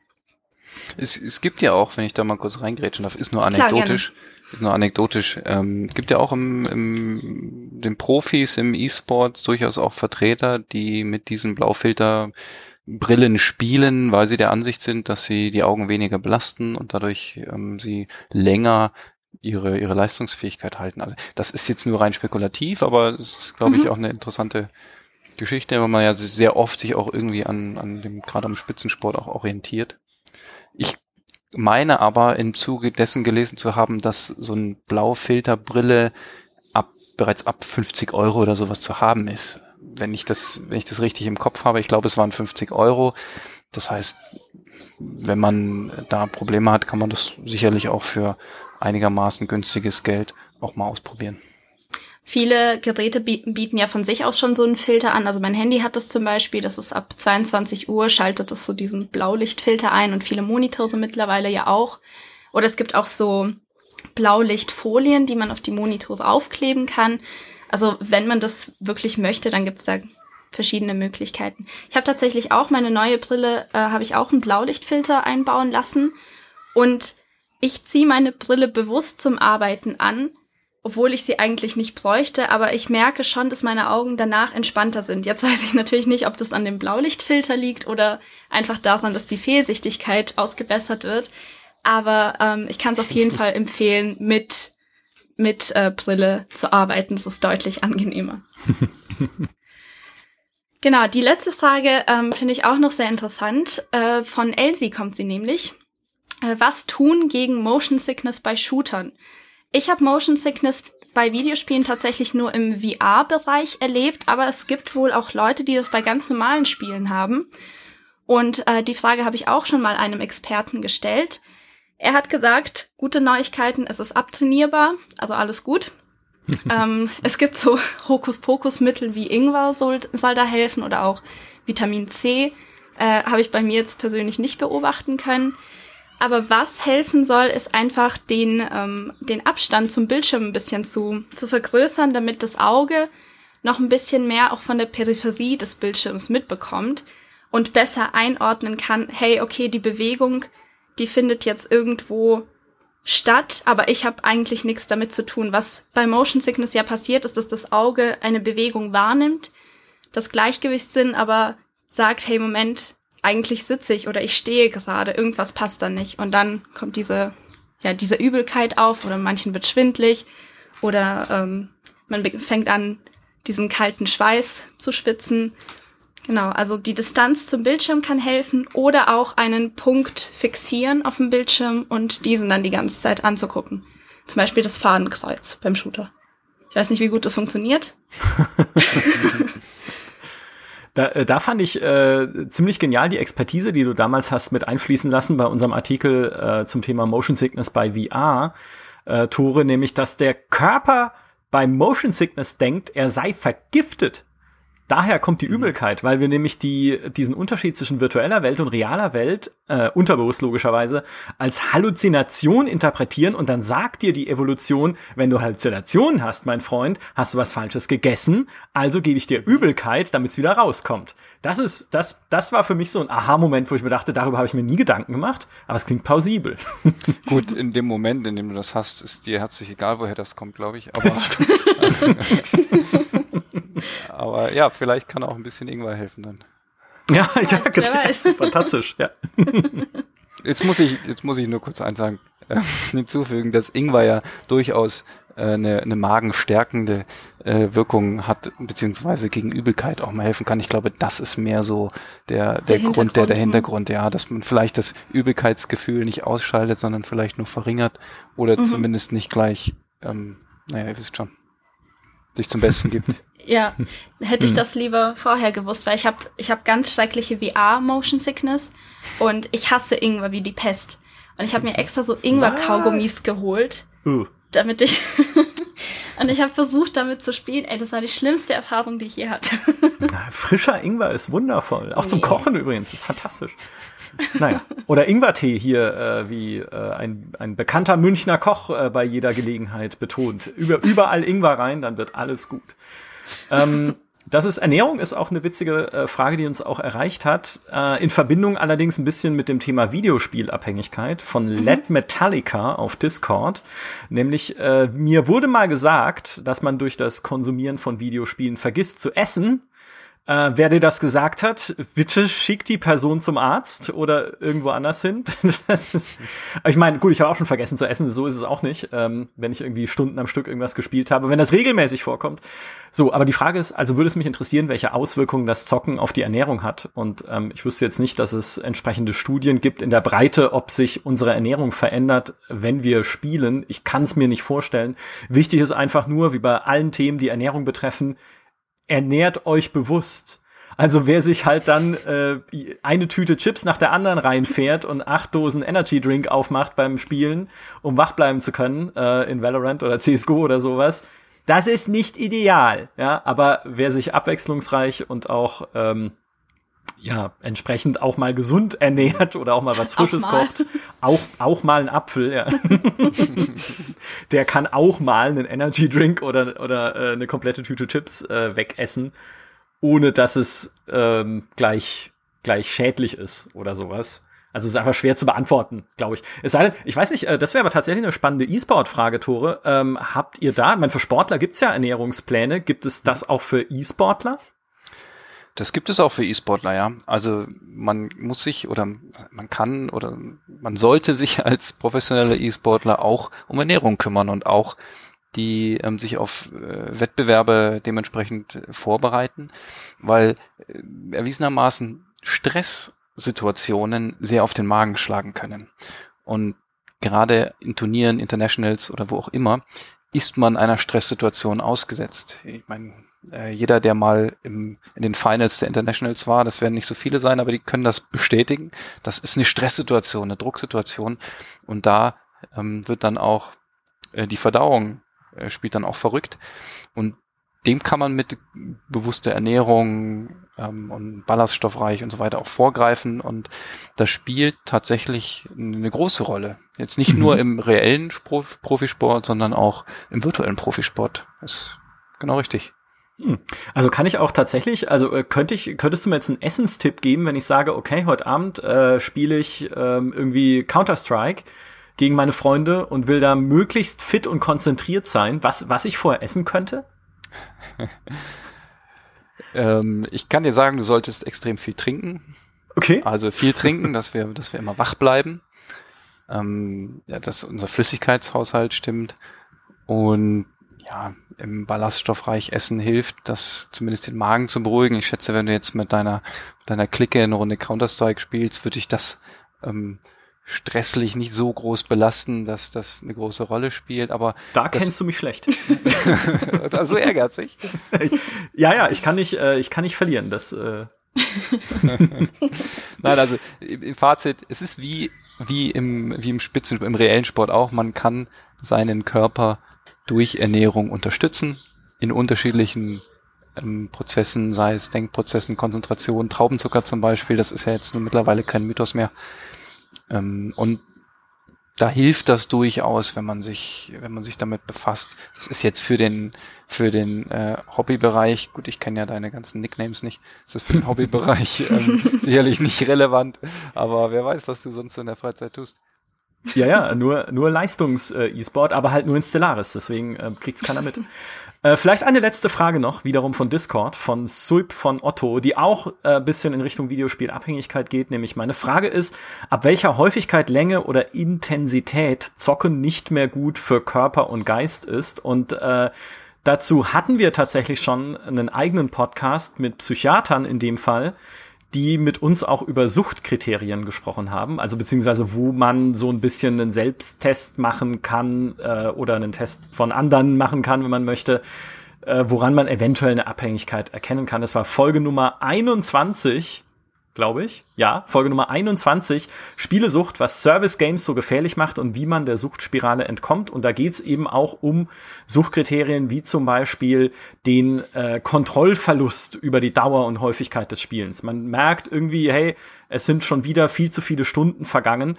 Es, es gibt ja auch, wenn ich da mal kurz reingrätschen darf, ist nur anekdotisch, Klar, ist nur anekdotisch, ähm, gibt ja auch im, im den Profis im E-Sport durchaus auch Vertreter, die mit diesen Blaufilter Brillen spielen, weil sie der Ansicht sind, dass sie die Augen weniger belasten und dadurch ähm, sie länger ihre, ihre Leistungsfähigkeit halten. Also das ist jetzt nur rein spekulativ, aber es ist, glaube mhm. ich, auch eine interessante Geschichte, weil man ja sehr oft sich auch irgendwie an, an dem, gerade am Spitzensport auch orientiert. Ich meine aber im Zuge dessen gelesen zu haben, dass so ein Blaufilterbrille ab, bereits ab 50 Euro oder sowas zu haben ist. Wenn ich das, wenn ich das richtig im Kopf habe, ich glaube, es waren 50 Euro. Das heißt, wenn man da Probleme hat, kann man das sicherlich auch für einigermaßen günstiges Geld auch mal ausprobieren. Viele Geräte bieten ja von sich aus schon so einen Filter an. Also mein Handy hat das zum Beispiel, das ist ab 22 Uhr, schaltet das so diesen Blaulichtfilter ein und viele Monitore mittlerweile ja auch. Oder es gibt auch so Blaulichtfolien, die man auf die Monitore aufkleben kann. Also wenn man das wirklich möchte, dann gibt's da verschiedene Möglichkeiten. Ich habe tatsächlich auch meine neue Brille, äh, habe ich auch einen Blaulichtfilter einbauen lassen. Und ich ziehe meine Brille bewusst zum Arbeiten an, obwohl ich sie eigentlich nicht bräuchte, aber ich merke schon, dass meine Augen danach entspannter sind. Jetzt weiß ich natürlich nicht, ob das an dem Blaulichtfilter liegt oder einfach daran, dass die Fehlsichtigkeit ausgebessert wird. Aber ähm, ich kann es auf jeden *laughs* Fall empfehlen, mit, mit äh, Brille zu arbeiten. Das ist deutlich angenehmer. *laughs* genau, die letzte Frage ähm, finde ich auch noch sehr interessant. Äh, von Elsie kommt sie nämlich. Äh, was tun gegen Motion Sickness bei Shootern? Ich habe Motion Sickness bei Videospielen tatsächlich nur im VR-Bereich erlebt, aber es gibt wohl auch Leute, die das bei ganz normalen Spielen haben. Und äh, die Frage habe ich auch schon mal einem Experten gestellt. Er hat gesagt, gute Neuigkeiten, es ist abtrainierbar, also alles gut. *laughs* ähm, es gibt so Hokuspokus-Mittel wie Ingwer soll, soll da helfen oder auch Vitamin C. Äh, habe ich bei mir jetzt persönlich nicht beobachten können. Aber was helfen soll, ist einfach den, ähm, den Abstand zum Bildschirm ein bisschen zu, zu vergrößern, damit das Auge noch ein bisschen mehr auch von der Peripherie des Bildschirms mitbekommt und besser einordnen kann, hey, okay, die Bewegung, die findet jetzt irgendwo statt, aber ich habe eigentlich nichts damit zu tun. Was bei Motion Sickness ja passiert, ist, dass das Auge eine Bewegung wahrnimmt, das Gleichgewichtssinn aber sagt, hey, Moment, eigentlich sitze ich oder ich stehe gerade, irgendwas passt da nicht. Und dann kommt diese, ja, diese Übelkeit auf oder manchen wird schwindlig oder ähm, man fängt an, diesen kalten Schweiß zu schwitzen. Genau, also die Distanz zum Bildschirm kann helfen oder auch einen Punkt fixieren auf dem Bildschirm und diesen dann die ganze Zeit anzugucken. Zum Beispiel das Fadenkreuz beim Shooter. Ich weiß nicht, wie gut das funktioniert. *laughs* Da, äh, da fand ich äh, ziemlich genial die Expertise, die du damals hast mit einfließen lassen bei unserem Artikel äh, zum Thema Motion Sickness bei VR, äh, Tore, nämlich dass der Körper bei Motion Sickness denkt, er sei vergiftet daher kommt die mhm. Übelkeit, weil wir nämlich die, diesen Unterschied zwischen virtueller Welt und realer Welt, äh, unterbewusst logischerweise, als Halluzination interpretieren und dann sagt dir die Evolution, wenn du Halluzinationen hast, mein Freund, hast du was Falsches gegessen, also gebe ich dir Übelkeit, damit es wieder rauskommt. Das ist, das, das war für mich so ein Aha-Moment, wo ich mir dachte, darüber habe ich mir nie Gedanken gemacht, aber es klingt plausibel. *laughs* Gut, in dem Moment, in dem du das hast, ist dir herzlich egal, woher das kommt, glaube ich. Aber, *laughs* aber ja, vielleicht kann auch ein bisschen Ingwer helfen dann. *laughs* Ja, ja, ja das ist fantastisch, ja. *laughs* Jetzt muss ich, jetzt muss ich nur kurz eins sagen, äh, *laughs* hinzufügen, dass Ingwer ja durchaus äh, eine, eine magenstärkende äh, Wirkung hat, beziehungsweise gegen Übelkeit auch mal helfen kann. Ich glaube, das ist mehr so der, der, der Grund, der, der Hintergrund, ja, dass man vielleicht das Übelkeitsgefühl nicht ausschaltet, sondern vielleicht nur verringert oder mhm. zumindest nicht gleich, ähm, naja, ihr wisst schon, sich zum Besten gibt. *laughs* Ja, hätte ich hm. das lieber vorher gewusst, weil ich habe ich hab ganz schreckliche VR-Motion Sickness und ich hasse Ingwer wie die Pest. Und ich habe mir extra so Ingwer-Kaugummis geholt, uh. damit ich *laughs* und ich habe versucht, damit zu spielen. Ey, das war die schlimmste Erfahrung, die ich je hatte. Na, frischer Ingwer ist wundervoll. Auch nee. zum Kochen übrigens, ist fantastisch. Naja. Oder Ingwertee hier, äh, wie äh, ein, ein bekannter Münchner Koch äh, bei jeder Gelegenheit betont. Über, überall Ingwer rein, dann wird alles gut. Ähm, das ist Ernährung ist auch eine witzige äh, Frage, die uns auch erreicht hat. Äh, in Verbindung allerdings ein bisschen mit dem Thema Videospielabhängigkeit von mhm. Led Metallica auf Discord. Nämlich äh, mir wurde mal gesagt, dass man durch das Konsumieren von Videospielen vergisst zu essen äh, wer dir das gesagt hat, bitte schick die Person zum Arzt oder irgendwo anders hin. *laughs* ist, ich meine, gut, ich habe auch schon vergessen zu essen, so ist es auch nicht, ähm, wenn ich irgendwie Stunden am Stück irgendwas gespielt habe, wenn das regelmäßig vorkommt. So, aber die Frage ist, also würde es mich interessieren, welche Auswirkungen das Zocken auf die Ernährung hat. Und ähm, ich wüsste jetzt nicht, dass es entsprechende Studien gibt in der Breite, ob sich unsere Ernährung verändert, wenn wir spielen. Ich kann es mir nicht vorstellen. Wichtig ist einfach nur, wie bei allen Themen, die Ernährung betreffen, ernährt euch bewusst. Also wer sich halt dann äh, eine Tüte Chips nach der anderen reinfährt und acht Dosen Energy Drink aufmacht beim Spielen, um wach bleiben zu können äh, in Valorant oder CSGO oder sowas, das ist nicht ideal. Ja, aber wer sich abwechslungsreich und auch ähm, ja, entsprechend auch mal gesund ernährt oder auch mal was Frisches auch kocht. Auch, auch mal ein Apfel, ja. *laughs* Der kann auch mal einen Energy Drink oder, oder äh, eine komplette Tüte Chips äh, wegessen, ohne dass es ähm, gleich, gleich schädlich ist oder sowas. Also es ist einfach schwer zu beantworten, glaube ich. Es sei denn, ich weiß nicht, äh, das wäre aber tatsächlich eine spannende E-Sport-Frage, Tore. Ähm, habt ihr da, ich meine, für Sportler gibt's ja Ernährungspläne. Gibt es das auch für E-Sportler? Das gibt es auch für E-Sportler, ja. Also man muss sich oder man kann oder man sollte sich als professioneller E-Sportler auch um Ernährung kümmern und auch die ähm, sich auf äh, Wettbewerbe dementsprechend vorbereiten, weil äh, erwiesenermaßen Stresssituationen sehr auf den Magen schlagen können. Und gerade in Turnieren, Internationals oder wo auch immer, ist man einer Stresssituation ausgesetzt. Ich meine, äh, jeder, der mal im, in den Finals der Internationals war, das werden nicht so viele sein, aber die können das bestätigen. Das ist eine Stresssituation, eine Drucksituation. Und da ähm, wird dann auch äh, die Verdauung äh, spielt dann auch verrückt. Und dem kann man mit bewusster Ernährung ähm, und ballaststoffreich und so weiter auch vorgreifen. Und das spielt tatsächlich eine große Rolle. Jetzt nicht mhm. nur im reellen Profisport, sondern auch im virtuellen Profisport. Das ist genau richtig. Hm. Also kann ich auch tatsächlich, also äh, könnte ich, könntest du mir jetzt einen Essenstipp geben, wenn ich sage, okay, heute Abend äh, spiele ich ähm, irgendwie Counter-Strike gegen meine Freunde und will da möglichst fit und konzentriert sein, was, was ich vorher essen könnte? *laughs* ähm, ich kann dir sagen, du solltest extrem viel trinken. Okay. Also viel trinken, dass wir, dass wir immer wach bleiben. Ähm, ja, dass unser Flüssigkeitshaushalt stimmt. Und ja, im ballaststoffreich Essen hilft, das zumindest den Magen zu beruhigen. Ich schätze, wenn du jetzt mit deiner, deiner Clique eine Runde Counter-Strike spielst, würde ich das ähm, stresslich nicht so groß belasten, dass das eine große Rolle spielt. Aber da kennst du mich schlecht. *laughs* so ehrgeizig. ja, ja, ich kann nicht, äh, ich kann nicht verlieren. Das. Äh *laughs* Nein, also im Fazit, es ist wie wie im wie im Spitzen im reellen Sport auch. Man kann seinen Körper durch Ernährung unterstützen in unterschiedlichen ähm, Prozessen, sei es Denkprozessen, Konzentration, Traubenzucker zum Beispiel, das ist ja jetzt nun mittlerweile kein Mythos mehr. Ähm, und da hilft das durchaus, wenn man sich, wenn man sich damit befasst. Das ist jetzt für den, für den äh, Hobbybereich, gut, ich kenne ja deine ganzen Nicknames nicht, ist das für den *laughs* Hobbybereich ähm, sicherlich nicht relevant, aber wer weiß, was du sonst in der Freizeit tust. Ja, ja, nur, nur Leistungs-E-Sport, aber halt nur in Stellaris, deswegen äh, kriegt's keiner mit. *laughs* Äh, vielleicht eine letzte Frage noch, wiederum von Discord, von Sulp von Otto, die auch äh, bisschen in Richtung Videospielabhängigkeit geht. Nämlich meine Frage ist, ab welcher Häufigkeit, Länge oder Intensität Zocken nicht mehr gut für Körper und Geist ist. Und äh, dazu hatten wir tatsächlich schon einen eigenen Podcast mit Psychiatern in dem Fall, die mit uns auch über Suchtkriterien gesprochen haben, also beziehungsweise wo man so ein bisschen einen Selbsttest machen kann äh, oder einen Test von anderen machen kann, wenn man möchte, äh, woran man eventuell eine Abhängigkeit erkennen kann. Das war Folge Nummer 21 glaube ich. Ja, Folge Nummer 21, Spielesucht, was Service Games so gefährlich macht und wie man der Suchtspirale entkommt. Und da geht's eben auch um Suchtkriterien wie zum Beispiel den äh, Kontrollverlust über die Dauer und Häufigkeit des Spielens. Man merkt irgendwie, hey, es sind schon wieder viel zu viele Stunden vergangen.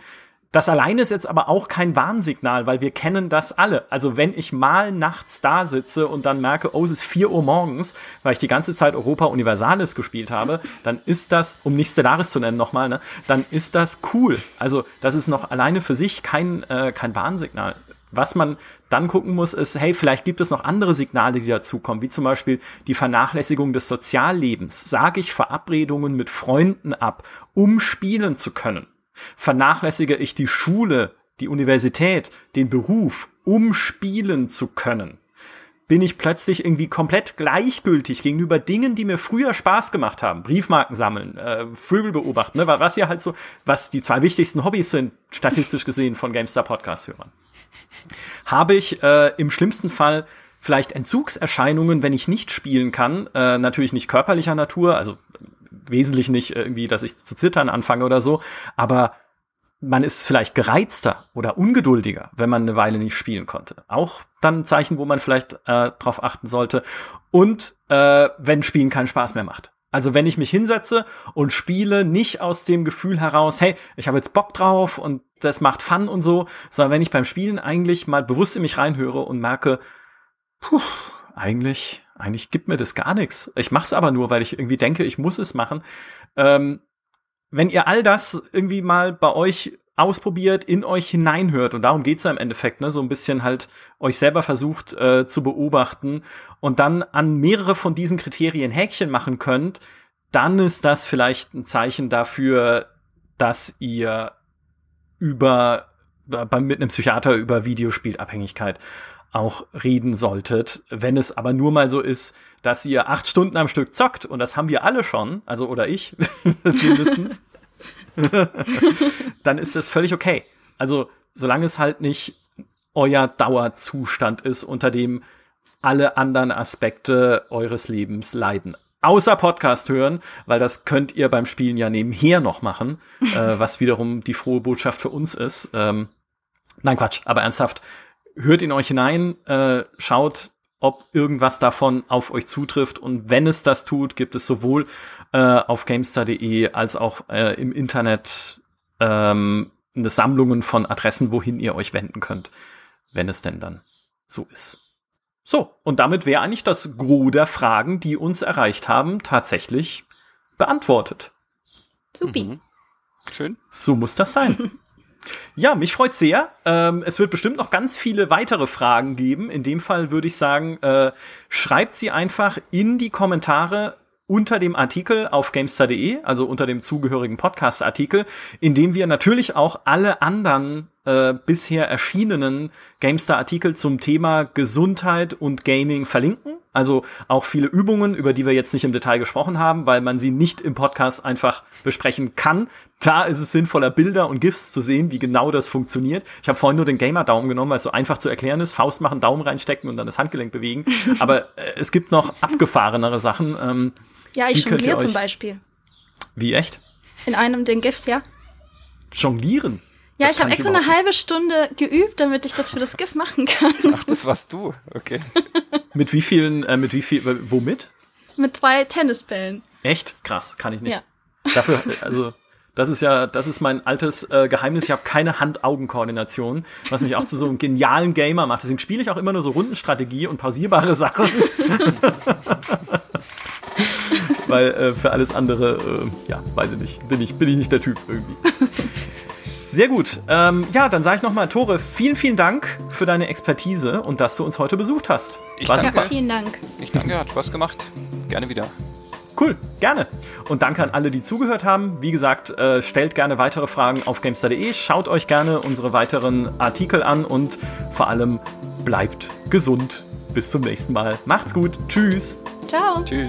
Das alleine ist jetzt aber auch kein Warnsignal, weil wir kennen das alle. Also wenn ich mal nachts da sitze und dann merke, oh, es ist vier Uhr morgens, weil ich die ganze Zeit Europa Universalis gespielt habe, dann ist das, um nicht Stellaris zu nennen nochmal, ne, dann ist das cool. Also das ist noch alleine für sich kein, äh, kein Warnsignal. Was man dann gucken muss, ist, hey, vielleicht gibt es noch andere Signale, die dazukommen, wie zum Beispiel die Vernachlässigung des Soziallebens. Sage ich Verabredungen mit Freunden ab, um spielen zu können? Vernachlässige ich die Schule, die Universität, den Beruf, um spielen zu können? Bin ich plötzlich irgendwie komplett gleichgültig gegenüber Dingen, die mir früher Spaß gemacht haben? Briefmarken sammeln, äh, Vögel beobachten, ne? was ja halt so, was die zwei wichtigsten Hobbys sind, statistisch gesehen von GameStar Podcast-Hörern. Habe ich äh, im schlimmsten Fall vielleicht Entzugserscheinungen, wenn ich nicht spielen kann, äh, natürlich nicht körperlicher Natur, also wesentlich nicht irgendwie, dass ich zu zittern anfange oder so, aber man ist vielleicht gereizter oder ungeduldiger, wenn man eine Weile nicht spielen konnte. Auch dann ein Zeichen, wo man vielleicht äh, drauf achten sollte. Und äh, wenn Spielen keinen Spaß mehr macht. Also wenn ich mich hinsetze und spiele nicht aus dem Gefühl heraus, hey, ich habe jetzt Bock drauf und das macht Fun und so, sondern wenn ich beim Spielen eigentlich mal bewusst in mich reinhöre und merke, puh, eigentlich eigentlich gibt mir das gar nichts. Ich mache es aber nur, weil ich irgendwie denke, ich muss es machen. Ähm, wenn ihr all das irgendwie mal bei euch ausprobiert, in euch hineinhört, und darum geht's ja im Endeffekt, ne, so ein bisschen halt euch selber versucht äh, zu beobachten und dann an mehrere von diesen Kriterien Häkchen machen könnt, dann ist das vielleicht ein Zeichen dafür, dass ihr über bei, mit einem Psychiater über Videospielabhängigkeit auch reden solltet. Wenn es aber nur mal so ist, dass ihr acht Stunden am Stück zockt, und das haben wir alle schon, also oder ich, *laughs* mindestens, *laughs* dann ist das völlig okay. Also, solange es halt nicht euer Dauerzustand ist, unter dem alle anderen Aspekte eures Lebens leiden. Außer Podcast hören, weil das könnt ihr beim Spielen ja nebenher noch machen, äh, was wiederum die frohe Botschaft für uns ist. Ähm, nein, Quatsch, aber ernsthaft, hört in euch hinein, äh, schaut, ob irgendwas davon auf euch zutrifft. Und wenn es das tut, gibt es sowohl äh, auf gamestar.de als auch äh, im Internet ähm, eine Sammlungen von Adressen, wohin ihr euch wenden könnt, wenn es denn dann so ist. So, und damit wäre eigentlich das Gros der Fragen, die uns erreicht haben, tatsächlich beantwortet. Supi. Mhm. Schön. So muss das sein. *laughs* Ja, mich freut sehr. Ähm, es wird bestimmt noch ganz viele weitere Fragen geben. In dem Fall würde ich sagen, äh, schreibt sie einfach in die Kommentare unter dem Artikel auf gamestar.de, also unter dem zugehörigen Podcast-Artikel, in dem wir natürlich auch alle anderen äh, bisher erschienenen GameStar-Artikel zum Thema Gesundheit und Gaming verlinken. Also auch viele Übungen, über die wir jetzt nicht im Detail gesprochen haben, weil man sie nicht im Podcast einfach besprechen kann. Da ist es sinnvoller, Bilder und GIFs zu sehen, wie genau das funktioniert. Ich habe vorhin nur den Gamer-Daumen genommen, weil es so einfach zu erklären ist. Faust machen, Daumen reinstecken und dann das Handgelenk bewegen. *laughs* Aber äh, es gibt noch abgefahrenere Sachen. Ähm, ja, ich jongliere zum Beispiel. Wie echt? In einem den GIFs, ja. Jonglieren? Ja, das ich habe extra eine halbe Stunde geübt, damit ich das für das GIF machen kann. Ach, das warst du. Okay. *laughs* mit wie vielen, äh, mit wie viel, womit? Mit zwei Tennisbällen. Echt? Krass, kann ich nicht. Ja. Dafür, also, das ist ja, das ist mein altes äh, Geheimnis. Ich habe keine Hand-Augen-Koordination, was mich auch zu so einem genialen Gamer macht. Deswegen spiele ich auch immer nur so Rundenstrategie und pausierbare Sachen. *laughs* Weil äh, für alles andere, äh, ja, weiß ich nicht, bin ich, bin ich nicht der Typ irgendwie. *laughs* Sehr gut. Ähm, ja, dann sage ich nochmal, Tore, vielen, vielen Dank für deine Expertise und dass du uns heute besucht hast. Ich Ja, danke. vielen Dank. Ich danke, hat Spaß gemacht. Gerne wieder. Cool, gerne. Und danke an alle, die zugehört haben. Wie gesagt, äh, stellt gerne weitere Fragen auf gamestar.de. Schaut euch gerne unsere weiteren Artikel an und vor allem bleibt gesund. Bis zum nächsten Mal. Macht's gut. Tschüss. Ciao. Tschüss.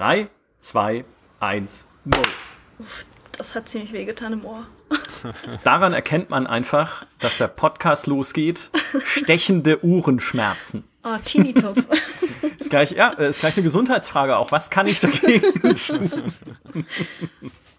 Drei, zwei, eins, null. Das hat ziemlich wehgetan im Ohr. *laughs* Daran erkennt man einfach, dass der Podcast losgeht. Stechende Uhrenschmerzen. Oh, Tinnitus. *laughs* Ist gleich, ja, ist gleich eine Gesundheitsfrage auch. Was kann ich dagegen tun? *laughs*